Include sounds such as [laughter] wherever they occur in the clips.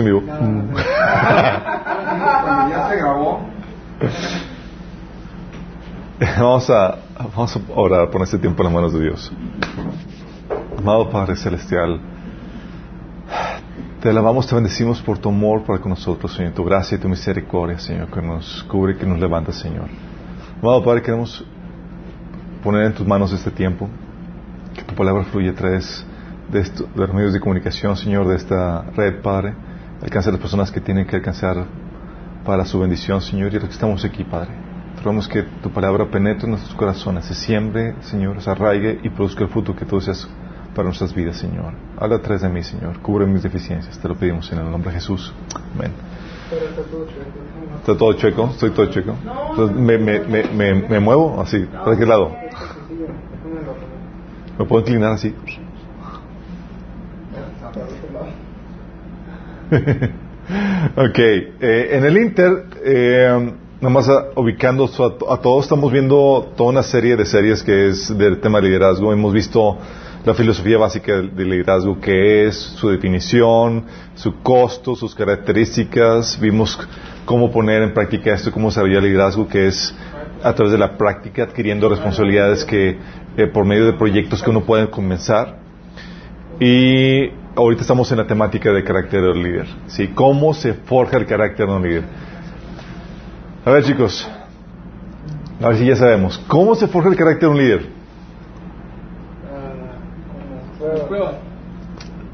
en vivo. Cuando [laughs] ya se grabó. [laughs] Vamos a, vamos a orar por este tiempo en las manos de Dios. Amado Padre Celestial, te alabamos, te bendecimos por tu amor para con nosotros, Señor, tu gracia y tu misericordia, Señor, que nos cubre y que nos levanta, Señor. Amado Padre, queremos poner en tus manos este tiempo, que tu palabra fluya a través de, esto, de los medios de comunicación, Señor, de esta red, Padre, alcance a las personas que tienen que alcanzar para su bendición, Señor, y los que estamos aquí, Padre. Rogamos que tu palabra penetre en nuestros corazones, se siembre, Señor, se arraigue y produzca el fruto que tú deseas para nuestras vidas, Señor. Habla a través de mí, Señor. Cubre mis deficiencias. Te lo pedimos en el nombre de Jesús. Amén. ¿Está todo chueco? ¿Estoy todo chueco? Entonces, me, me, me, me, me muevo así. ¿Para qué lado? ¿Me puedo inclinar así? [laughs] ok. Eh, en el Inter, eh, nada más a- ubicando a, a todos, estamos viendo toda una serie de series que es del tema de liderazgo. Hemos visto la filosofía básica del del liderazgo, que es su definición, su costo, sus características. Vimos cómo poner en práctica esto, cómo desarrollar el liderazgo, que es a través de la práctica, adquiriendo responsabilidades que eh, por medio de proyectos que uno puede comenzar. Y ahorita estamos en la temática de carácter del líder. ¿sí? ¿Cómo se forja el carácter de un líder? A ver, chicos. A ver si ya sabemos. ¿Cómo se forja el carácter de un líder?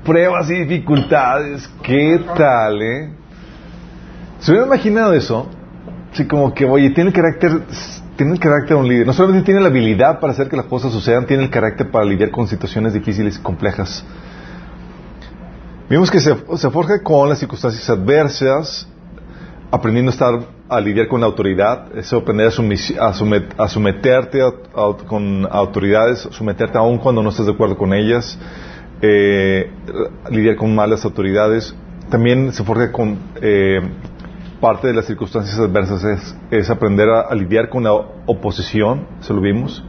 Pruebas y dificultades. ¿Qué tal, eh? ¿Se hubieran imaginado eso? Sí, como que, oye, tiene el carácter, tiene el carácter de un líder. No solamente tiene la habilidad para hacer que las cosas sucedan, tiene el carácter para lidiar con situaciones difíciles y complejas. Vimos que se, forja con las circunstancias adversas, aprendiendo a estar a lidiar con la autoridad, es aprender a, sumisi- a a someterte a- con autoridades, someterte aún cuando no estás de acuerdo con ellas, eh, lidiar con malas autoridades. También se forja con eh, parte de las circunstancias adversas es, es aprender a lidiar con la oposición, se lo vimos.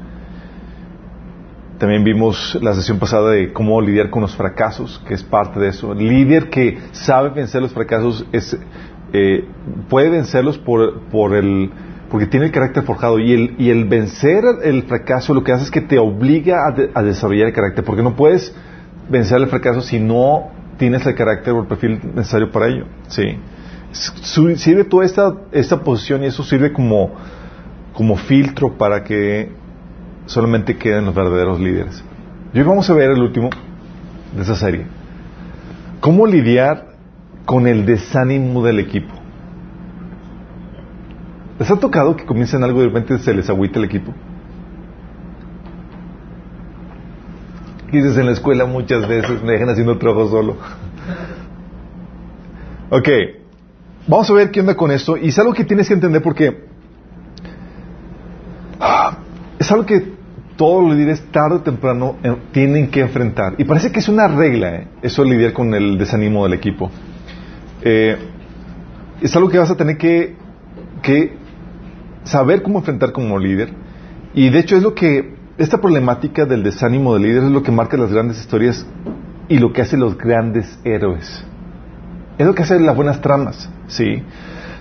También vimos la sesión pasada de cómo lidiar con los fracasos, que es parte de eso. El líder que sabe vencer los fracasos es, eh, puede vencerlos por, por el, porque tiene el carácter forjado. Y el, y el vencer el fracaso lo que hace es que te obliga a, a desarrollar el carácter, porque no puedes vencer el fracaso si no tienes el carácter o el perfil necesario para ello. Sí. Sirve toda esta, esta posición y eso sirve como, como filtro para que solamente queden los verdaderos líderes. Y hoy vamos a ver el último de esa serie. ¿Cómo lidiar con el desánimo del equipo? ¿Les ha tocado que comiencen algo y de repente se les agüita el equipo? Dices en la escuela muchas veces, me dejan haciendo trabajo solo. [laughs] ok, vamos a ver qué onda con esto. Y es algo que tienes que entender porque ah, es algo que todos los líderes tarde o temprano eh, tienen que enfrentar. Y parece que es una regla, eh, eso lidiar con el desánimo del equipo. Eh, es algo que vas a tener que, que saber cómo enfrentar como líder. Y de hecho es lo que, esta problemática del desánimo del líder es lo que marca las grandes historias y lo que hace los grandes héroes. Es lo que hace las buenas tramas, ¿sí?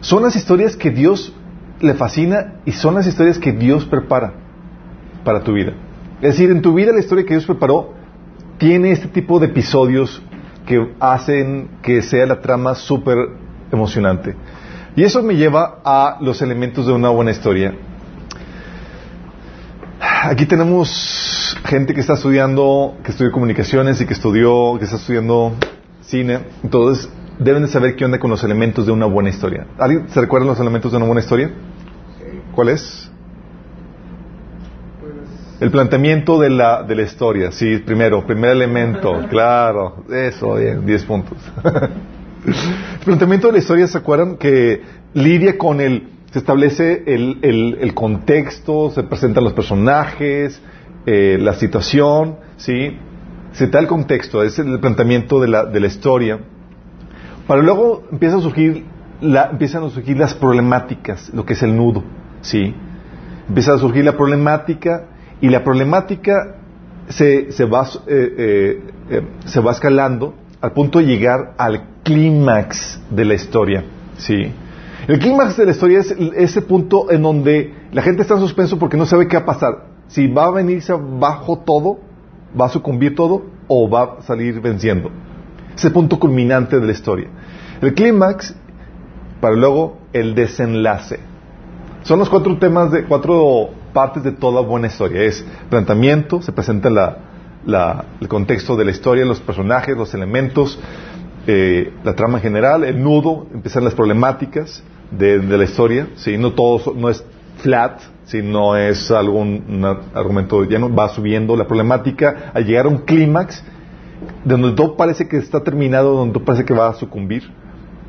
Son las historias que Dios le fascina y son las historias que Dios prepara para tu vida. Es decir, en tu vida la historia que Dios preparó tiene este tipo de episodios que hacen que sea la trama súper emocionante. Y eso me lleva a los elementos de una buena historia. Aquí tenemos gente que está estudiando, que estudió comunicaciones y que estudió, que está estudiando cine. Entonces, deben de saber qué onda con los elementos de una buena historia. ¿Alguien se recuerdan los elementos de una buena historia? ¿Cuál es? El planteamiento de la, de la historia, sí, primero, primer elemento, [laughs] claro, eso, bien, 10 puntos. [laughs] el planteamiento de la historia, ¿se acuerdan? Que lidia con el, se establece el, el, el contexto, se presentan los personajes, eh, la situación, ¿sí? Se da el contexto, es el planteamiento de la, de la historia. Para luego empieza a surgir la, empiezan a surgir las problemáticas, lo que es el nudo, ¿sí? Empieza a surgir la problemática y la problemática se, se, va, eh, eh, eh, se va escalando al punto de llegar al clímax de la historia. ¿sí? El clímax de la historia es ese punto en donde la gente está en suspenso porque no sabe qué va a pasar. Si va a venirse abajo todo, va a sucumbir todo o va a salir venciendo. Ese punto culminante de la historia. El clímax, para luego el desenlace. Son los cuatro temas de cuatro partes de toda buena historia. Es planteamiento, se presenta el contexto de la historia, los personajes, los elementos, eh, la trama en general, el nudo, empiezan las problemáticas de, la historia. ¿sí? No todo no es flat, si no es algún argumento lleno, va subiendo la problemática a llegar a un clímax donde todo parece que está terminado, donde todo parece que va a sucumbir,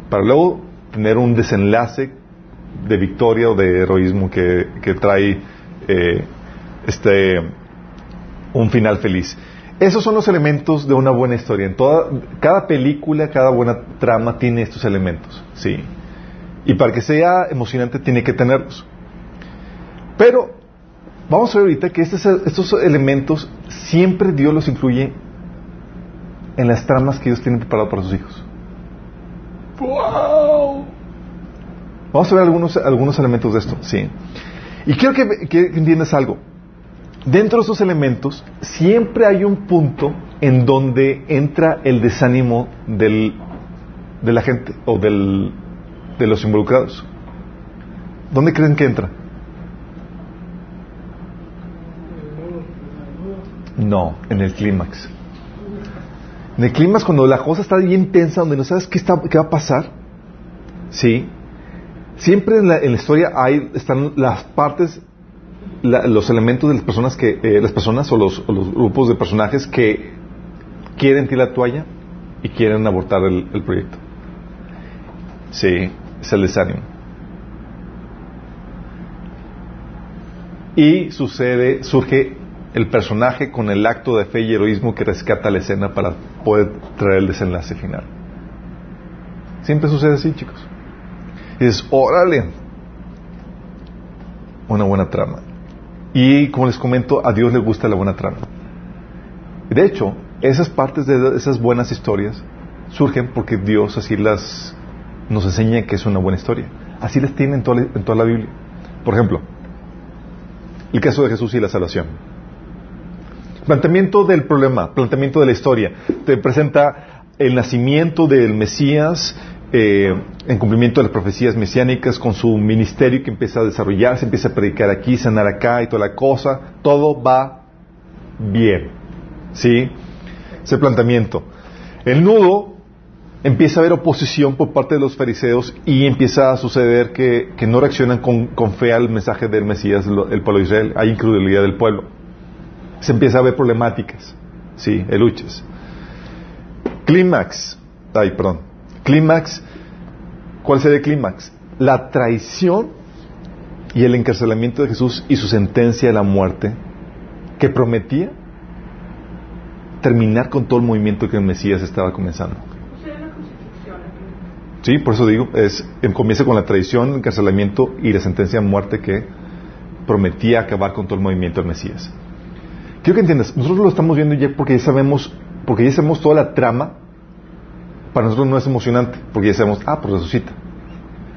para luego tener un desenlace de victoria o de heroísmo que, trae eh, este un final feliz. Esos son los elementos de una buena historia. En toda, cada película, cada buena trama tiene estos elementos, sí. Y para que sea emocionante tiene que tenerlos. Pero vamos a ver ahorita que estos, estos elementos siempre Dios los incluye en las tramas que Dios tiene preparado para sus hijos. ¡Wow! Vamos a ver algunos, algunos elementos de esto, sí. Y quiero que, que entiendas algo. Dentro de esos elementos siempre hay un punto en donde entra el desánimo del, de la gente o del, de los involucrados. ¿Dónde creen que entra? No, en el clímax. En el clímax, cuando la cosa está bien tensa, donde no sabes qué, está, qué va a pasar, ¿sí? Siempre en la, en la historia hay, están las partes, los elementos de las personas que, eh, las personas o los, los, grupos de personajes que quieren tirar la toalla y quieren abortar el, el proyecto. Sí, es el desánimo. Y sucede, surge el personaje con el acto de fe y heroísmo que rescata la escena para poder traer el desenlace final. Siempre sucede así, chicos. Y dices, órale, una buena trama. Y como les comento, a Dios le gusta la buena trama. De hecho, esas partes de esas buenas historias surgen porque Dios así las nos enseña que es una buena historia. Así las tiene en toda, en toda la Biblia. Por ejemplo, el caso de Jesús y la salvación. Planteamiento del problema, planteamiento de la historia. Te presenta el nacimiento del Mesías eh, en cumplimiento de las profecías mesiánicas con su ministerio que empieza a desarrollarse, empieza a predicar aquí, sanar acá y toda la cosa. Todo va bien. ¿Sí? Ese planteamiento. El nudo empieza a haber oposición por parte de los fariseos y empieza a suceder que, no reaccionan con, con, fe al mensaje del Mesías, el pueblo de Israel. Hay incredulidad del pueblo se empieza a ver problemáticas, sí, eluches. Clímax, ay, perdón, clímax, ¿cuál sería el clímax? La traición y el encarcelamiento de Jesús y su sentencia a la muerte que prometía terminar con todo el movimiento que el Mesías estaba comenzando. Sí, por eso digo, es, comienza con la traición, el encarcelamiento y la sentencia a muerte que prometía acabar con todo el movimiento del Mesías. Quiero que entiendas, nosotros lo estamos viendo ya porque ya sabemos, porque ya sabemos toda la trama. Para nosotros no es emocionante, porque ya sabemos, ah, pues resucita.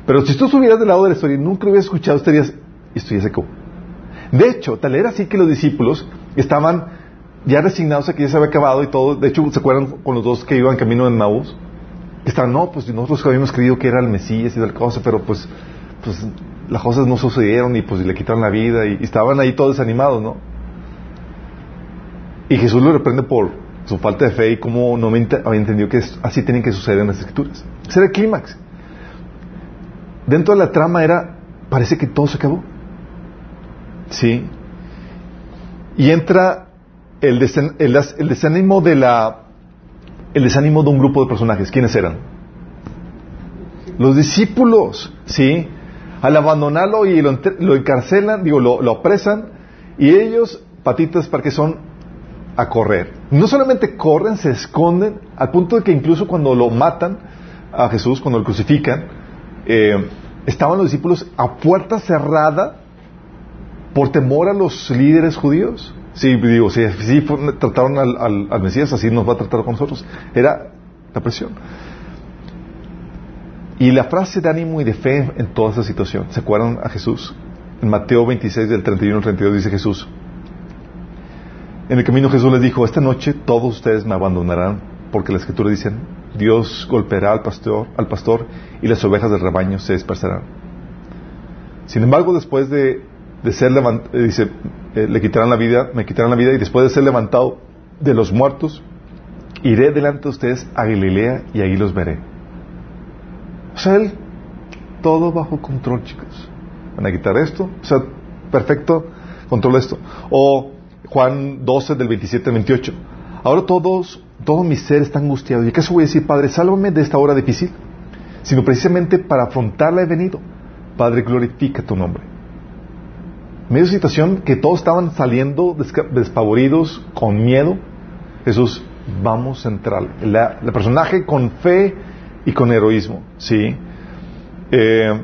Pero si tú estuvieras del lado de la historia y nunca lo hubieras escuchado, estarías, esto ya se acabó. De hecho, tal era así que los discípulos estaban ya resignados a que ya se había acabado y todo. De hecho, ¿se acuerdan con los dos que iban camino en Maús? Estaban, no, pues nosotros habíamos creído que era el Mesías y tal cosa, pero pues, pues las cosas no sucedieron y pues le quitaron la vida y estaban ahí todos desanimados, ¿no? Y Jesús lo reprende por su falta de fe y cómo no había entendido que así tienen que suceder en las escrituras. Ese era el clímax. Dentro de la trama era, parece que todo se acabó. ¿Sí? Y entra el, desánimo de la, el desánimo de un grupo de personajes. ¿Quiénes eran? Los discípulos, ¿sí? Al abandonarlo y lo, encarcelan, digo, lo, lo apresan, y ellos, patitas, para que son a correr. No solamente corren, se esconden, al punto de que incluso cuando lo matan a Jesús, cuando lo crucifican, eh, estaban los discípulos a puerta cerrada por temor a los líderes judíos. Sí, digo, si, trataron al, Mesías, así nos va a tratar con nosotros. Era la presión. Y la frase de ánimo y de fe en toda esa situación, ¿se acuerdan a Jesús? En Mateo 26, del 31 al 32, dice Jesús. En el camino Jesús les dijo, esta noche todos ustedes me abandonarán, porque la escritura dice, Dios golpeará al pastor, al pastor y las ovejas del rebaño se dispersarán. Sin embargo, después de, ser levantado, eh, dice, eh, le quitarán la vida, me quitarán la vida y después de ser levantado de los muertos, iré delante de ustedes a Galilea y ahí los veré. O sea, él, todo bajo control, chicos. Van a quitar esto, o sea, perfecto, control esto. O Juan 12 del 27 al 28. Ahora todos, todo mi ser está angustiado. ¿Y acaso voy a decir, Padre, sálvame de esta hora difícil? Sino precisamente para afrontarla he venido. Padre, glorifica tu nombre. medio situación que todos estaban saliendo despavoridos, con miedo, Jesús, vamos a entrar. el personaje con fe y con heroísmo, ¿sí? Eh,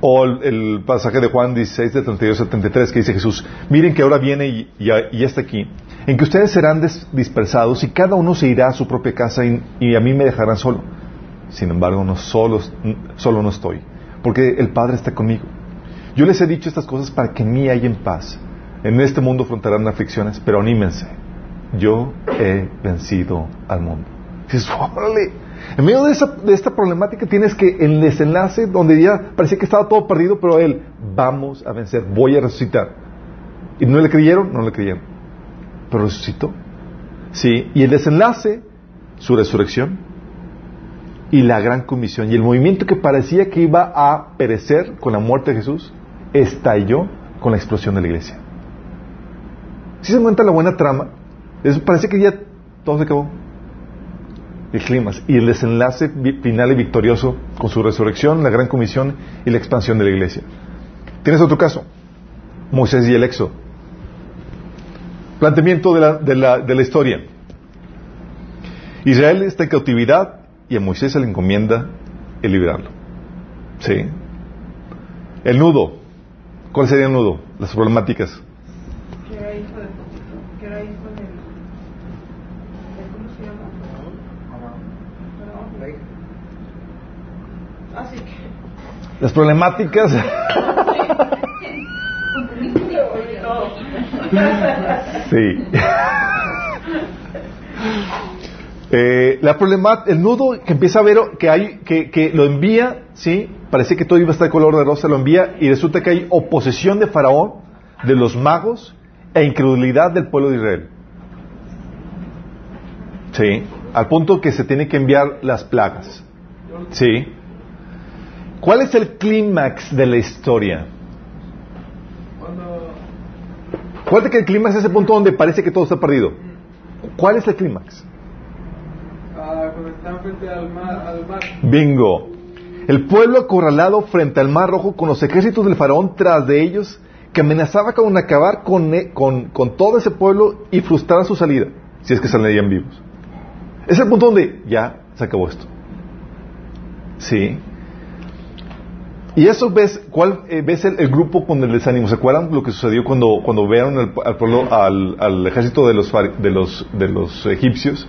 o el, pasaje de Juan 16, de 32 a 73, que dice Jesús, miren que ahora viene y, ya, está aquí, en que ustedes serán dispersados y cada uno se irá a su propia casa y, a mí me dejarán solo. Sin embargo, no solo, solo no estoy, porque el Padre está conmigo. Yo les he dicho estas cosas para que en mí haya en paz. En este mundo afrontarán aflicciones, pero anímense. Yo he vencido al mundo. Dices, En medio de, esta problemática tienes que el desenlace donde ya parecía que estaba todo perdido, pero él, vamos a vencer, voy a resucitar. Y no le creyeron, no le creyeron. Pero resucitó. Sí, y el desenlace, su resurrección y la gran comisión. Y el movimiento que parecía que iba a perecer con la muerte de Jesús, estalló con la explosión de la iglesia. Si se encuentra la buena trama, parece que ya todo se acabó el y el desenlace final y victorioso con su resurrección, la gran comisión y la expansión de la iglesia. ¿Tienes otro caso? Moisés y el éxodo. Planteamiento de la, de la, de la historia. Israel está en cautividad y a Moisés se le encomienda el liberarlo. ¿Sí? El nudo. ¿Cuál sería el nudo? Las problemáticas. Las problemáticas. sí. Eh, la problema, el nudo que empieza a ver que hay, que, que lo envía, sí, parece que todo iba a estar de color de rosa, lo envía y resulta que hay oposición de Faraón, de los magos e incredulidad del pueblo de Israel. Sí, al punto que se tiene que enviar las plagas. Sí. ¿Cuál es el clímax de la historia? ¿Cuál es el clímax es ese punto donde parece que todo está perdido? ¿Cuál es el clímax? Ah, cuando están frente al mar, Bingo. El pueblo acorralado frente al mar rojo con los ejércitos del faraón tras de ellos que amenazaba con acabar con, e, con, con todo ese pueblo y frustrar su salida, si es que saldrían vivos. Es el punto donde ya se acabó esto. Sí. Y eso ves, ¿cuál eh, ves el, grupo con el desánimo? ¿Se acuerdan lo que sucedió cuando, cuando vieron al, pueblo, al, ejército de los, de, los, de los egipcios?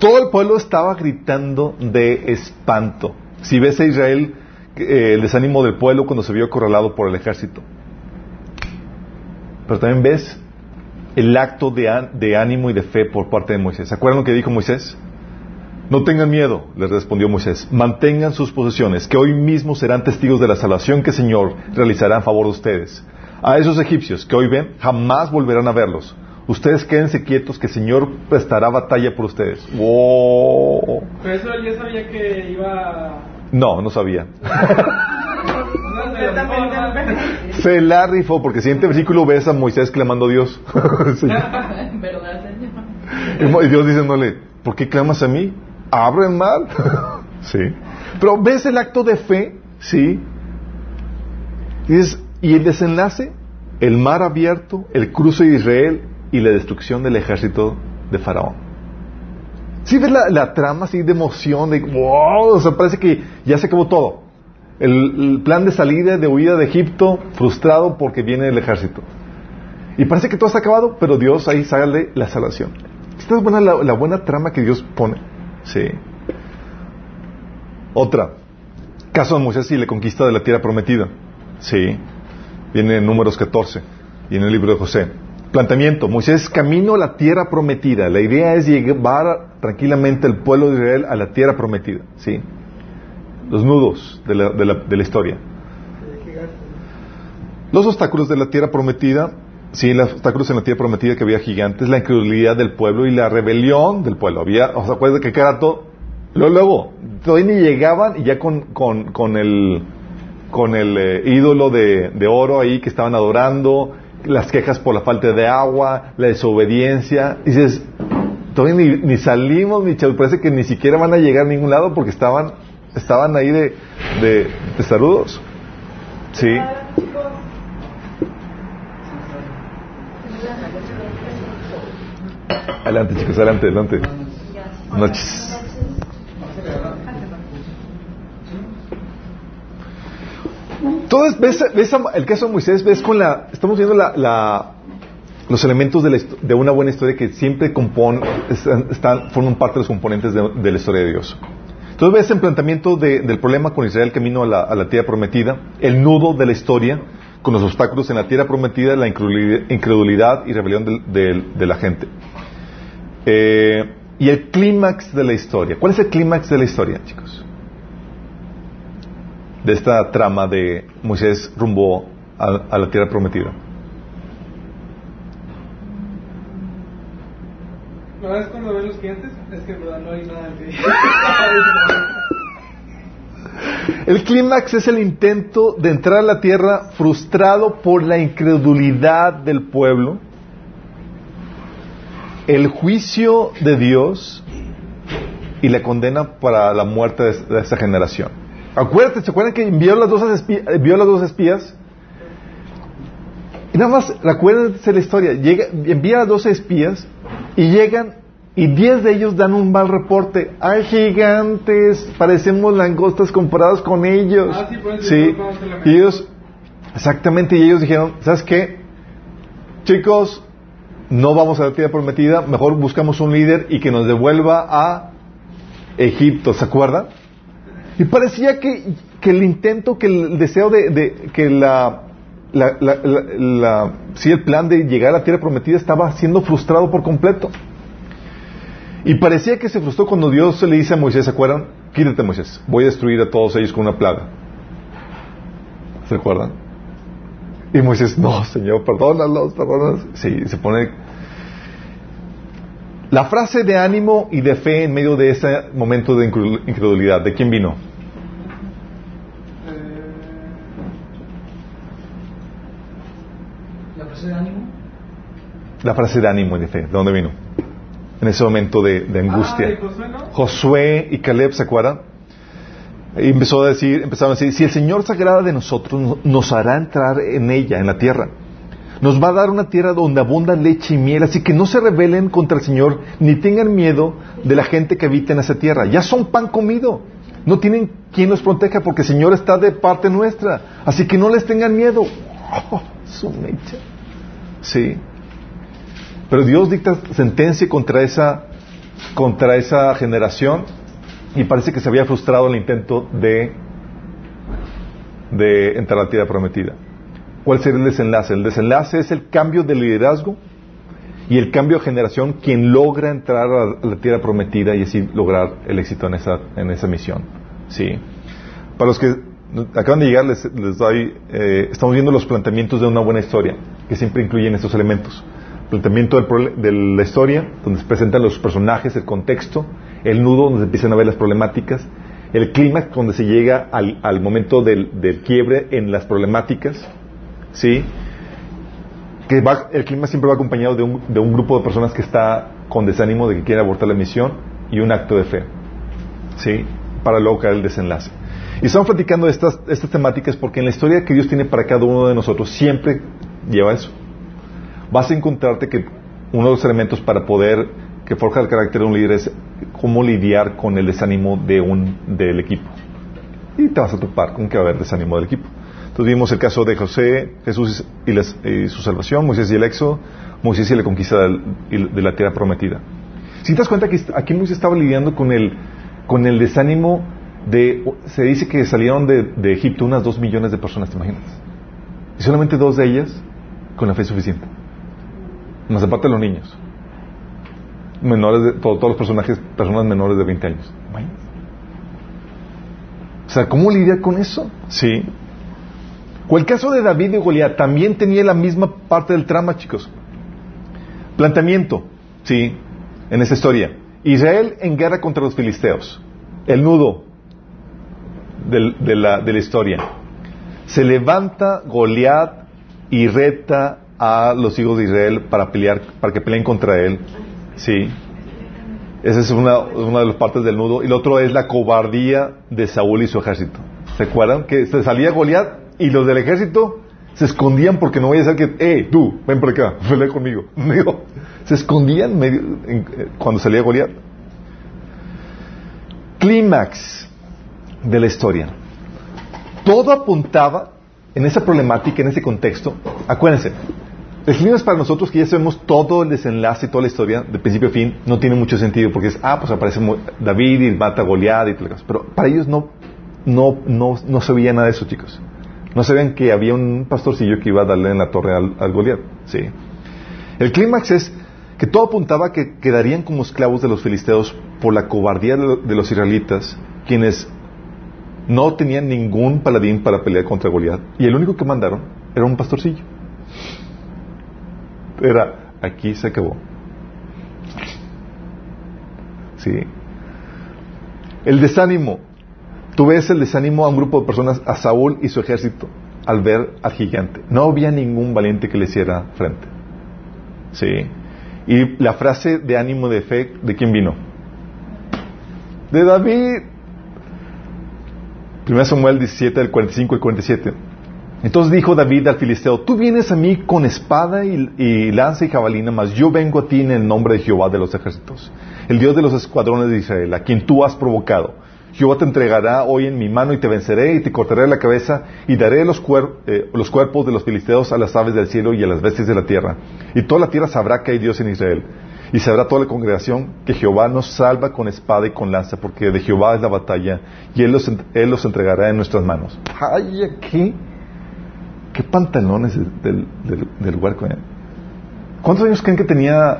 Todo el pueblo estaba gritando de espanto. Si ves a Israel, eh, el desánimo del pueblo cuando se vio acorralado por el ejército. Pero también ves el acto de, de ánimo y de fe por parte de Moisés. ¿Se acuerdan lo que dijo Moisés? No tengan miedo, les respondió Moisés. Mantengan sus posesiones, que hoy mismo serán testigos de la salvación que el Señor realizará en favor de ustedes. A esos egipcios que hoy ven, jamás volverán a verlos. Ustedes quédense quietos, que el Señor prestará batalla por ustedes. ¡Wow! Pero eso ya sabía que iba. No, no sabía. [laughs] Se la rifó, porque siguiente versículo ves a Moisés clamando a Dios. [laughs] [laughs] ¿Verdad, Señor? Y Dios diciéndole, ¿por qué clamas a mí? Abre el mar. sí. Pero ves el acto de fe, sí. Y, el desenlace, el mar abierto, el cruce de Israel y la destrucción del ejército de Faraón. Si ves la, trama así de emoción, de wow, o sea, parece que ya se acabó todo. El, plan de salida, de huida de Egipto, frustrado porque viene el ejército. Y parece que todo está acabado, pero Dios ahí sale la salvación. Esta es buena, la, buena trama que Dios pone. Sí. Otra. Caso de Moisés y la conquista de la tierra prometida. Sí. Viene en números 14 y en el libro de José. Planteamiento. Moisés camino a la tierra prometida. La idea es llevar tranquilamente el pueblo de Israel a la tierra prometida. Sí. Los nudos de la, de la, de la historia. Los obstáculos de la tierra prometida Sí, los obstáculos en la tierra prometida que había gigantes, la incredulidad del pueblo y la rebelión del pueblo. Había, ¿os acuerdan que cada? Luego, luego, todavía ni llegaban y ya con, con, con el, con el eh, ídolo de, de, oro ahí que estaban adorando, las quejas por la falta de agua, la desobediencia. Y dices, todavía ni, ni salimos, ni parece que ni siquiera van a llegar a ningún lado porque estaban, estaban ahí de, de, de saludos. Sí. Adelante, chicos, adelante, adelante. Noches. Entonces, ves, ves el caso de Moisés, ves con la, estamos viendo la, la, los elementos de, la, de, una buena historia que siempre compon, están, forman parte de los componentes de, de, la historia de Dios. Entonces ves el planteamiento de, del problema con Israel camino a la, a la tierra prometida, el nudo de la historia, con los obstáculos en la tierra prometida, la incredulidad y rebelión de, la gente. Eh, y el clímax de la historia. ¿Cuál es el clímax de la historia, chicos? De esta trama de Moisés rumbo a, la tierra prometida. ¿No es cuando ven los clientes? Es que no hay nada. [laughs] El clímax es el intento de entrar a la tierra frustrado por la incredulidad del pueblo el juicio de Dios y la condena para la muerte de, esta generación. Acuérdate, ¿se acuerdan que envió las dos espías, envió las dos espías? Y nada más, acuérdense la historia, llega, envía a dos espías y llegan y diez de ellos dan un mal reporte. Hay gigantes, parecemos langostas comparados con ellos. Ah, sí, Y ellos, exactamente, y ellos dijeron, ¿sabes qué? Chicos, no vamos a la tierra prometida, mejor buscamos un líder y que nos devuelva a Egipto, ¿se acuerdan? Y parecía que, el intento, que el deseo de, que la, la, la, sí, el plan de llegar a la tierra prometida estaba siendo frustrado por completo. Y parecía que se frustró cuando Dios le dice a Moisés, ¿se acuerdan? Quítate Moisés, voy a destruir a todos ellos con una plaga. ¿Se acuerdan? Y Moisés, no, Señor, perdónalos, perdónalos. Sí, se pone... La frase de ánimo y de fe en medio de ese momento de incredulidad, ¿de quién vino? ¿La frase de ánimo? La frase de ánimo y de fe, ¿de dónde vino? En ese momento de, angustia. Ah, Josué y Caleb, ¿se acuerdan? Y empezó a decir, empezaron a decir, si el Señor se agrada de nosotros, nos hará entrar en ella, en la tierra. Nos va a dar una tierra donde abunda leche y miel, así que no se rebelen contra el Señor, ni tengan miedo de la gente que habita en esa tierra. Ya son pan comido. No tienen quien los proteja porque el Señor está de parte nuestra. Así que no les tengan miedo. [laughs] Oh, su mecha. Sí. Pero Dios dicta sentencia contra esa, contra esa generación y parece que se había frustrado el intento de, de entrar a la tierra prometida. ¿Cuál sería el desenlace? El desenlace es el cambio de liderazgo y el cambio de generación quien logra entrar a la tierra prometida y así lograr el éxito en esa, en esa misión. ¿Sí? Para los que acaban de llegar, les, doy, eh, estamos viendo los planteamientos de una buena historia, que siempre incluyen estos elementos. Planteamiento de la historia, donde se presentan los personajes, el contexto, el nudo donde se empiezan a ver las problemáticas, el clímax donde se llega al, momento del, quiebre en las problemáticas, ¿sí? Que el clima siempre va acompañado de un, de un, grupo de personas que está con desánimo de que quiere abortar la misión y un acto de fe, ¿sí? Para luego caer el desenlace. Y estamos platicando de estas, estas temáticas porque en la historia que Dios tiene para cada uno de nosotros siempre lleva eso. Vas a encontrarte que uno de los elementos para poder que forja el carácter de un líder es cómo lidiar con el desánimo de un, del equipo. Y te vas a topar con que va a haber desánimo del equipo. Entonces vimos el caso de José, Jesús y, su salvación, Moisés y el éxodo, Moisés y la conquista de la tierra prometida. Si te das cuenta que aquí Moisés estaba lidiando con el, con el desánimo de, se dice que salieron de, de Egipto unas dos millones de personas, ¿te imaginas? Y solamente dos de ellas con la fe suficiente. Más aparte de los niños. Menores de, todos los personajes, personas menores de 20 años. O sea, ¿cómo lidiar con eso? Sí. O el caso de David y Goliat también tenía la misma parte del trama, chicos. Planteamiento, sí, en esa historia. Israel en guerra contra los filisteos. El nudo de, la, de la historia. Se levanta Goliat y reta a los hijos de Israel para pelear, para que peleen contra él. Sí. Esa es una, una de las partes del nudo. Y lo otro es la cobardía de Saúl y su ejército. ¿Se acuerdan? Que se salía Goliat y los del ejército se escondían porque no voy a ser que, eh, tú, ven por acá, [laughs] pelea conmigo. [laughs] se escondían medio, eh, cuando salía Goliat. Clímax de la historia. Todo apuntaba en esa problemática, en ese contexto. Acuérdense, el clímax para nosotros que ya sabemos todo el desenlace y toda la historia, de principio a fin, no tiene mucho sentido porque es, ah, pues aparece David y mata a Goliat y tal. Pero para ellos no, no, no, no se veía nada de eso, chicos. No sabían que había un pastorcillo que iba a darle en la torre al, al Goliat. Sí. El clímax es que todo apuntaba a que quedarían como esclavos de los filisteos por la cobardía de, los israelitas, quienes no tenían ningún paladín para pelear contra Goliat, y el único que mandaron era un pastorcillo era, aquí se acabó. Sí. El desánimo. Tú ves el desánimo a un grupo de personas, a Saúl y su ejército, al ver al gigante. No había ningún valiente que le hiciera frente. Sí. Y la frase de ánimo de fe, ¿de quién vino? De David. 1 Samuel 17, el 45 y 47. Entonces dijo David al filisteo, tú vienes a mí con espada y, lanza y jabalina, mas yo vengo a ti en el nombre de Jehová de los ejércitos, el Dios de los escuadrones de Israel, a quien tú has provocado. Jehová te entregará hoy en mi mano y te venceré y te cortaré la cabeza y daré los, eh, los cuerpos de los filisteos a las aves del cielo y a las bestias de la tierra. Y toda la tierra sabrá que hay Dios en Israel. Y sabrá toda la congregación que Jehová nos salva con espada y con lanza, porque de Jehová es la batalla y Él los, él los entregará en nuestras manos. ¡Ay, aquí! ¿Qué pantalones del, del, huerco? Eh? ¿Cuántos años creen que tenía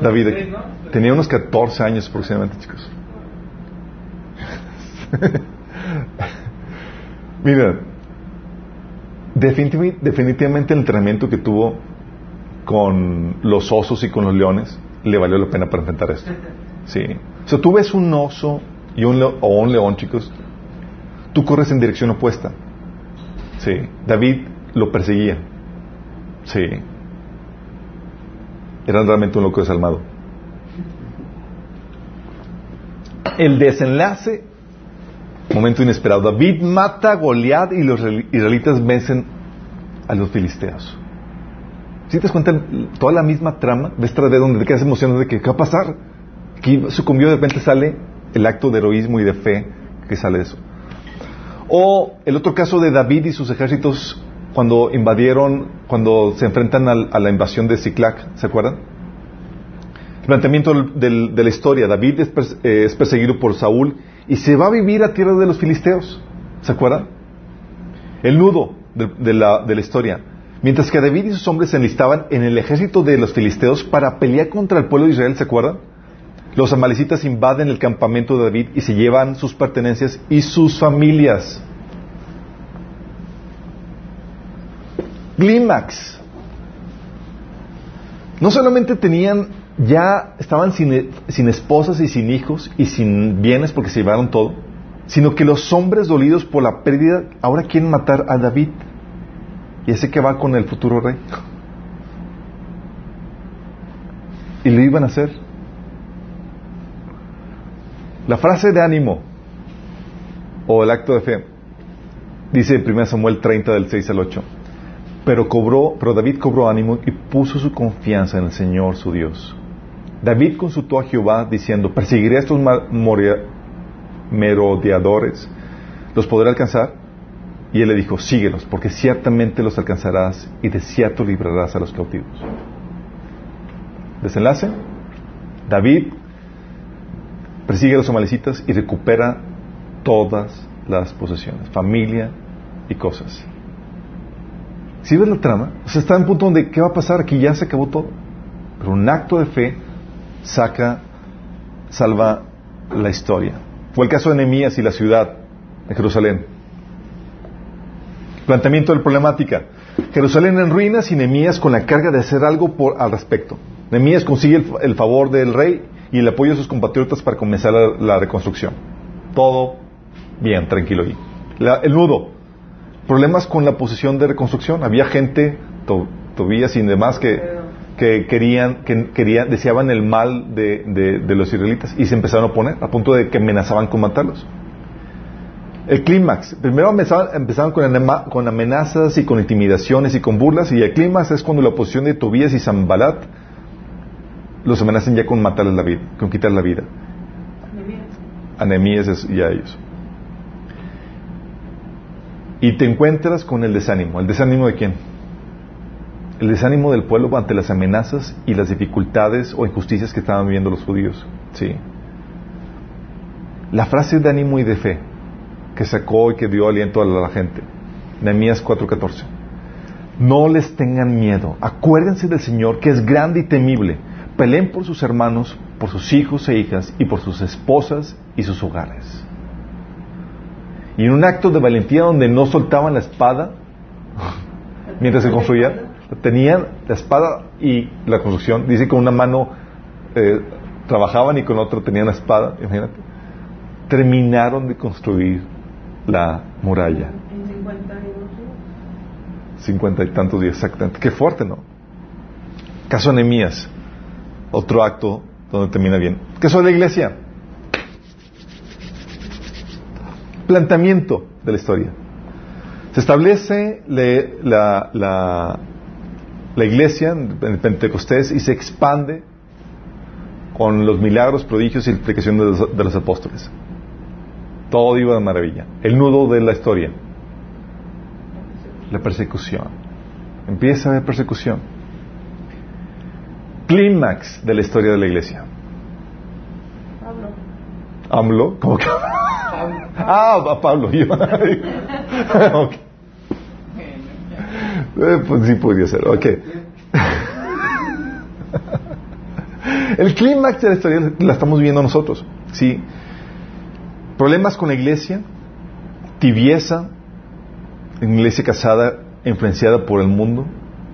David? Tenía unos 14 años aproximadamente, chicos. [laughs] Mira, definitivamente el entrenamiento que tuvo con los osos y con los leones le valió la pena para enfrentar esto. [laughs] Sí. O sea, tú ves un oso y un o un león, chicos, tú corres en dirección opuesta. Sí. David lo perseguía. Sí. Era realmente un loco desalmado. El desenlace, momento inesperado. David mata a Goliat y los israelitas vencen a los filisteos. Si te das cuenta, toda la misma trama, ves tras de donde te quedas emocionado de que qué va a pasar. Que sucumbió, de repente sale el acto de heroísmo y de fe que sale de eso. O el otro caso de David y sus ejércitos cuando invadieron, cuando se enfrentan a la invasión de Ciclac, ¿se acuerdan? El planteamiento de la historia, David eh, es, perseguido por Saúl y se va a vivir a tierra de los filisteos, ¿se acuerdan? El nudo de, la, de la historia. Mientras que David y sus hombres se enlistaban en el ejército de los filisteos para pelear contra el pueblo de Israel, ¿se acuerdan? Los amalecitas invaden el campamento de David y se llevan sus pertenencias y sus familias. Clímax. No solamente tenían, ya estaban sin, sin, esposas y sin hijos y sin bienes porque se llevaron todo, sino que los hombres dolidos por la pérdida ahora quieren matar a David. Y ese que va con el futuro rey. Y lo iban a hacer. La frase de ánimo o el acto de fe dice en 1 Samuel 30 del 6 al 8. Pero cobró, pero David cobró ánimo y puso su confianza en el Señor su Dios. David consultó a Jehová diciendo, perseguiré a estos merodeadores, ¿los podré alcanzar? Y él le dijo, síguelos, porque ciertamente los alcanzarás y de cierto librarás a los cautivos. Desenlace, David persigue a los amalecitas y recupera todas las posesiones, familia y cosas. Si ves la trama, o sea, está en un punto donde, ¿qué va a pasar? Aquí ya se acabó todo. Pero un acto de fe saca, salva la historia. Fue el caso de Nehemías y la ciudad de Jerusalén. Planteamiento de la problemática. Jerusalén en ruinas y Nehemías con la carga de hacer algo por, al respecto. Nehemías consigue el, favor del rey y el apoyo de sus compatriotas para comenzar la, reconstrucción. Todo bien, tranquilo. Y el nudo. Problemas con la posición de reconstrucción. Había gente, Tobías y demás, que que querían, que querían, deseaban el mal de, de, los israelitas y se empezaron a oponer, a punto de que amenazaban con matarlos. El clímax, primero empezaron, con, amenazas y con intimidaciones y con burlas, y el clímax es cuando la oposición de Tobías y Zambalat los amenazan ya con matarles la vida, con quitar la vida. Anemías y a ellos. Y te encuentras con el desánimo. ¿El desánimo de quién? el desánimo del pueblo ante las amenazas y las dificultades o injusticias que estaban viviendo los judíos. Sí. La frase de ánimo y de fe que sacó y que dio aliento a la gente. Nehemías 4:14. No les tengan miedo. Acuérdense del Señor que es grande y temible. Peleen por sus hermanos, por sus hijos e hijas y por sus esposas y sus hogares. Y en un acto de valentía donde no soltaban la espada [laughs] mientras se construían, tenían la espada y la construcción. Dice que con una mano eh, trabajaban y con otra tenían la espada. Imagínate. Terminaron de construir la muralla. En 50 años. 50 y tantos días, exactamente. Qué fuerte, ¿no? Caso de Nehemías. Otro acto donde termina bien. Caso de la iglesia. Planteamiento de la historia. Se establece la, la iglesia en Pentecostés y se expande con los milagros, prodigios y la explicación de los, apóstoles. Todo iba de maravilla. El nudo de la historia. La persecución. Empieza a haber persecución. Clímax de la historia de la iglesia. Pablo. ¿AMLO? ¿Cómo que? Ah, Pablo. [laughs] Okay. Eh, pues sí podría ser, ok. El clímax de la historia la estamos viendo nosotros, ¿sí? Problemas con la iglesia, tibieza, iglesia casada, influenciada por el mundo,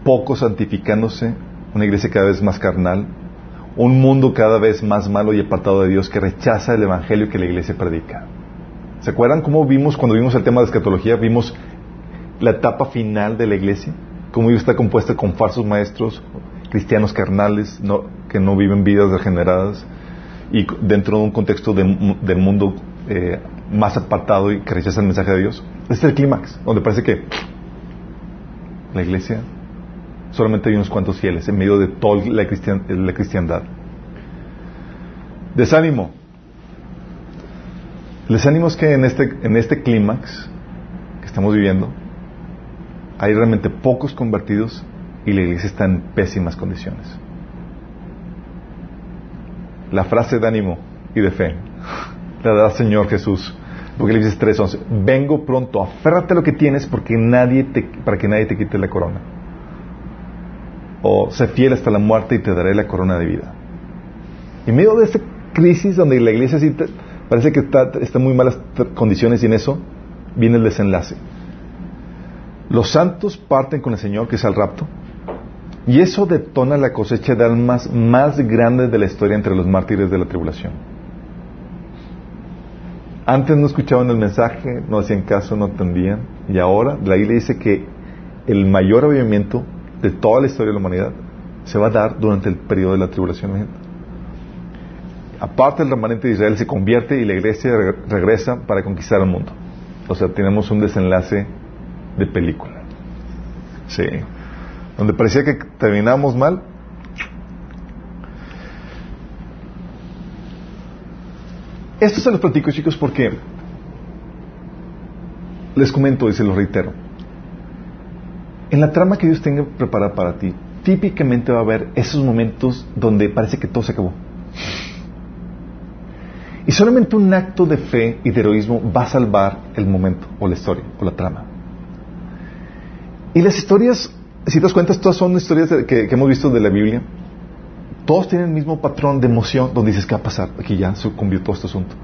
poco santificándose, una iglesia cada vez más carnal, un mundo cada vez más malo y apartado de Dios que rechaza el evangelio que la iglesia predica. ¿Se acuerdan cómo vimos cuando vimos el tema de escatología? Vimos la etapa final de la iglesia, como está compuesta con falsos maestros, cristianos carnales, que no viven vidas regeneradas y dentro de un contexto del mundo eh, más apartado y que rechaza el mensaje de Dios. Este es el clímax, donde parece que la iglesia solamente hay unos cuantos fieles en medio de toda la, la cristiandad. Desánimo. El desánimo es que en este, en este clímax que estamos viviendo, hay realmente pocos convertidos y la iglesia está en pésimas condiciones. La frase de ánimo y de fe [laughs] la da Señor Jesús. Apocalipsis 3:11. Vengo pronto, aférrate a lo que tienes porque nadie te, para que nadie te quite la corona. O sé fiel hasta la muerte y te daré la corona de vida. En medio de esta crisis donde la iglesia parece que está, está en muy malas condiciones y en eso viene el desenlace. Los santos parten con el Señor, que es el rapto, y eso detona la cosecha de almas más grande de la historia entre los mártires de la tribulación. Antes no escuchaban el mensaje, no hacían caso, no atendían, y ahora la Biblia dice que el mayor avivamiento de toda la historia de la humanidad se va a dar durante el periodo de la tribulación. Aparte el remanente de Israel se convierte y la iglesia regresa para conquistar el mundo. O sea, tenemos un desenlace de película. Sí. Donde parecía que terminamos mal. Esto se los platico, chicos, porque les comento y se lo reitero. En la trama que Dios tenga preparada para ti, típicamente va a haber esos momentos donde parece que todo se acabó. Y solamente un acto de fe y de heroísmo va a salvar el momento, o la historia, o la trama. Y las historias, si te das cuenta, todas son historias que, hemos visto de la Biblia. Todos tienen el mismo patrón de emoción donde dices, ¿qué va a pasar? Aquí ya sucumbió todo este asunto.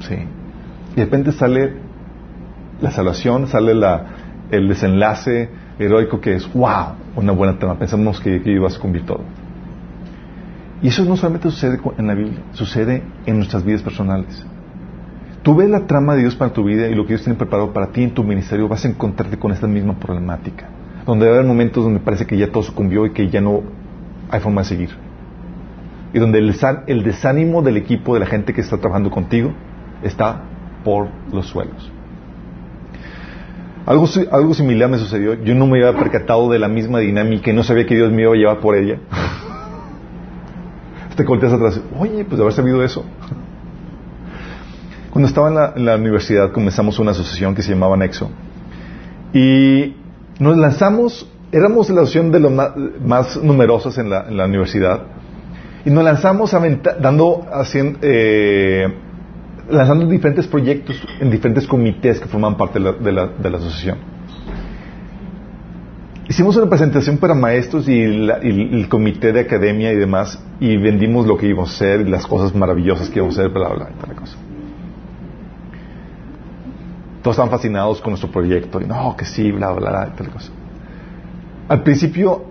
Sí. Y de repente sale la salvación, sale la, el desenlace heroico que es, wow, una buena trama. Pensamos que, que iba a sucumbir todo. Y eso no solamente sucede en la Biblia, sucede en nuestras vidas personales. Tú ves la trama de Dios para tu vida y lo que Dios tiene preparado para ti en tu ministerio, vas a encontrarte con esta misma problemática. Donde va a haber momentos donde parece que ya todo sucumbió y que ya no hay forma de seguir. Y donde el desánimo del equipo, de la gente que está trabajando contigo, está por los suelos. Algo, algo similar me sucedió. Yo no me había percatado de la misma dinámica y no sabía que Dios me iba a llevar por ella. te volteas atrás, oye, pues de haber sabido eso. Cuando estaba en la, universidad comenzamos una asociación que se llamaba Nexo y nos lanzamos, éramos la asociación de los más, numerosas en la, universidad y nos lanzamos dando, haciendo, eh, lanzando diferentes proyectos en diferentes comités que forman parte de la asociación. Hicimos una presentación para maestros y, el comité de academia y demás, y vendimos lo que íbamos a hacer y las cosas maravillosas que íbamos a hacer, bla, bla, tal cosa. Todos estaban fascinados con nuestro proyecto, y no, que sí, bla, bla, bla, tal cosa. Al principio,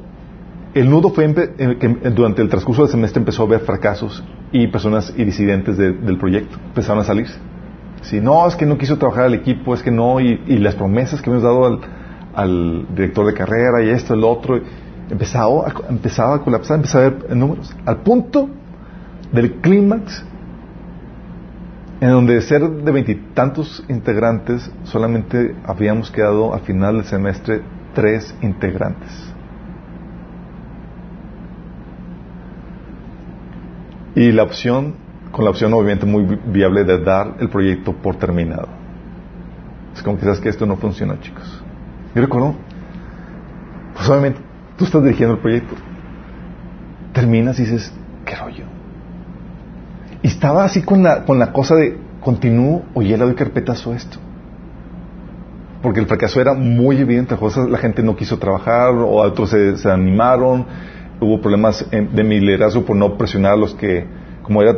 el nudo fue que durante el transcurso del semestre empezó a haber fracasos y personas y disidentes del proyecto empezaron a salirse. Si no, es que no quiso trabajar el equipo, es que no, y, y las promesas que hemos dado al al director de carrera y esto, el otro, empezaba a, empezaba a colapsar, empezaba a ver números, al punto del clímax en donde de ser de veintitantos integrantes solamente habíamos quedado al final del semestre tres integrantes. Y la opción, con la opción obviamente muy viable de dar el proyecto por terminado. Es como que sabes que esto no funciona, chicos. Yo recuerdo, pues obviamente, tú estás dirigiendo el proyecto. Terminas y dices, ¿qué rollo? Y estaba así con la, con la cosa de, continúo o ya le doy carpetazo a esto. Porque el fracaso era muy evidente, la gente no quiso trabajar o otros se, animaron, hubo problemas de mi liderazgo por no presionar a los que, como era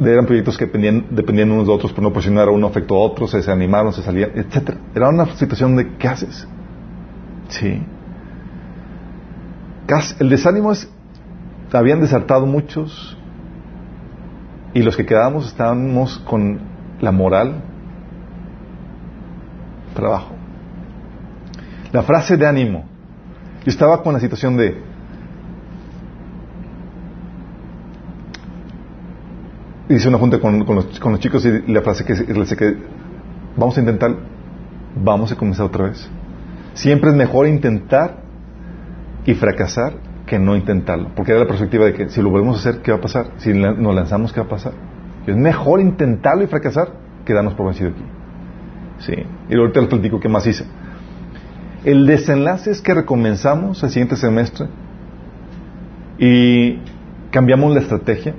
eran proyectos que dependían, dependían unos de otros, por no presionar a uno afectó a otros, se animaron, se salían, etcétera. Era una situación de ¿qué haces? Sí. El desánimo es, habían desertado muchos y los que quedábamos estábamos con la moral trabajo. La frase de ánimo. Yo estaba con la situación de hice una junta con, los, chicos y la frase que les que vamos a intentar, vamos a comenzar otra vez. Siempre es mejor intentar y fracasar que no intentarlo. Porque era la perspectiva de que si lo volvemos a hacer, ¿qué va a pasar? Si nos lanzamos, ¿qué va a pasar? Es mejor intentarlo y fracasar que darnos por vencido aquí. Sí. Y ahorita les platico qué más hice. El desenlace es que recomenzamos el siguiente semestre y cambiamos la estrategia.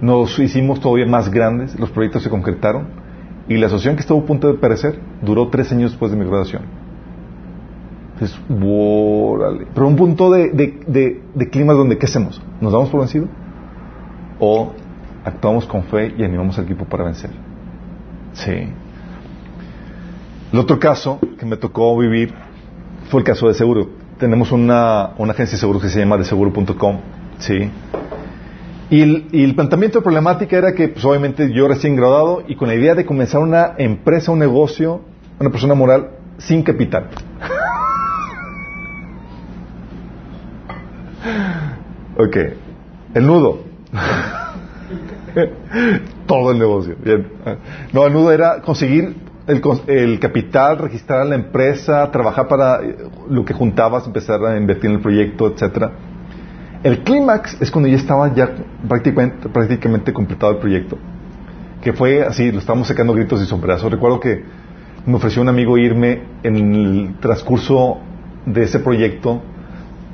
Nos hicimos todavía más grandes, los proyectos se concretaron y la asociación que estuvo a punto de perecer duró tres años después de mi graduación. Pero un punto de, de, de, clima donde, ¿qué hacemos? ¿Nos damos por vencido? ¿O actuamos con fe y animamos al equipo para vencer? Sí. El otro caso que me tocó vivir fue el caso de seguro. Tenemos una, una agencia de seguros que se llama deseguro.com. Sí. Y el, y el, planteamiento de problemática era que, pues obviamente, yo recién graduado y con la idea de comenzar una empresa, un negocio, una persona moral sin capital. [laughs] Ok. El nudo. [laughs] Todo el negocio. Bien. No, el nudo era conseguir el, el, capital, registrar la empresa, trabajar para lo que juntabas, empezar a invertir en el proyecto, etcétera. El clímax es cuando ya estaba ya prácticamente, prácticamente completado el proyecto. Que fue así, lo estábamos sacando gritos y sombrazos. Recuerdo que me ofreció un amigo irme en el transcurso de ese proyecto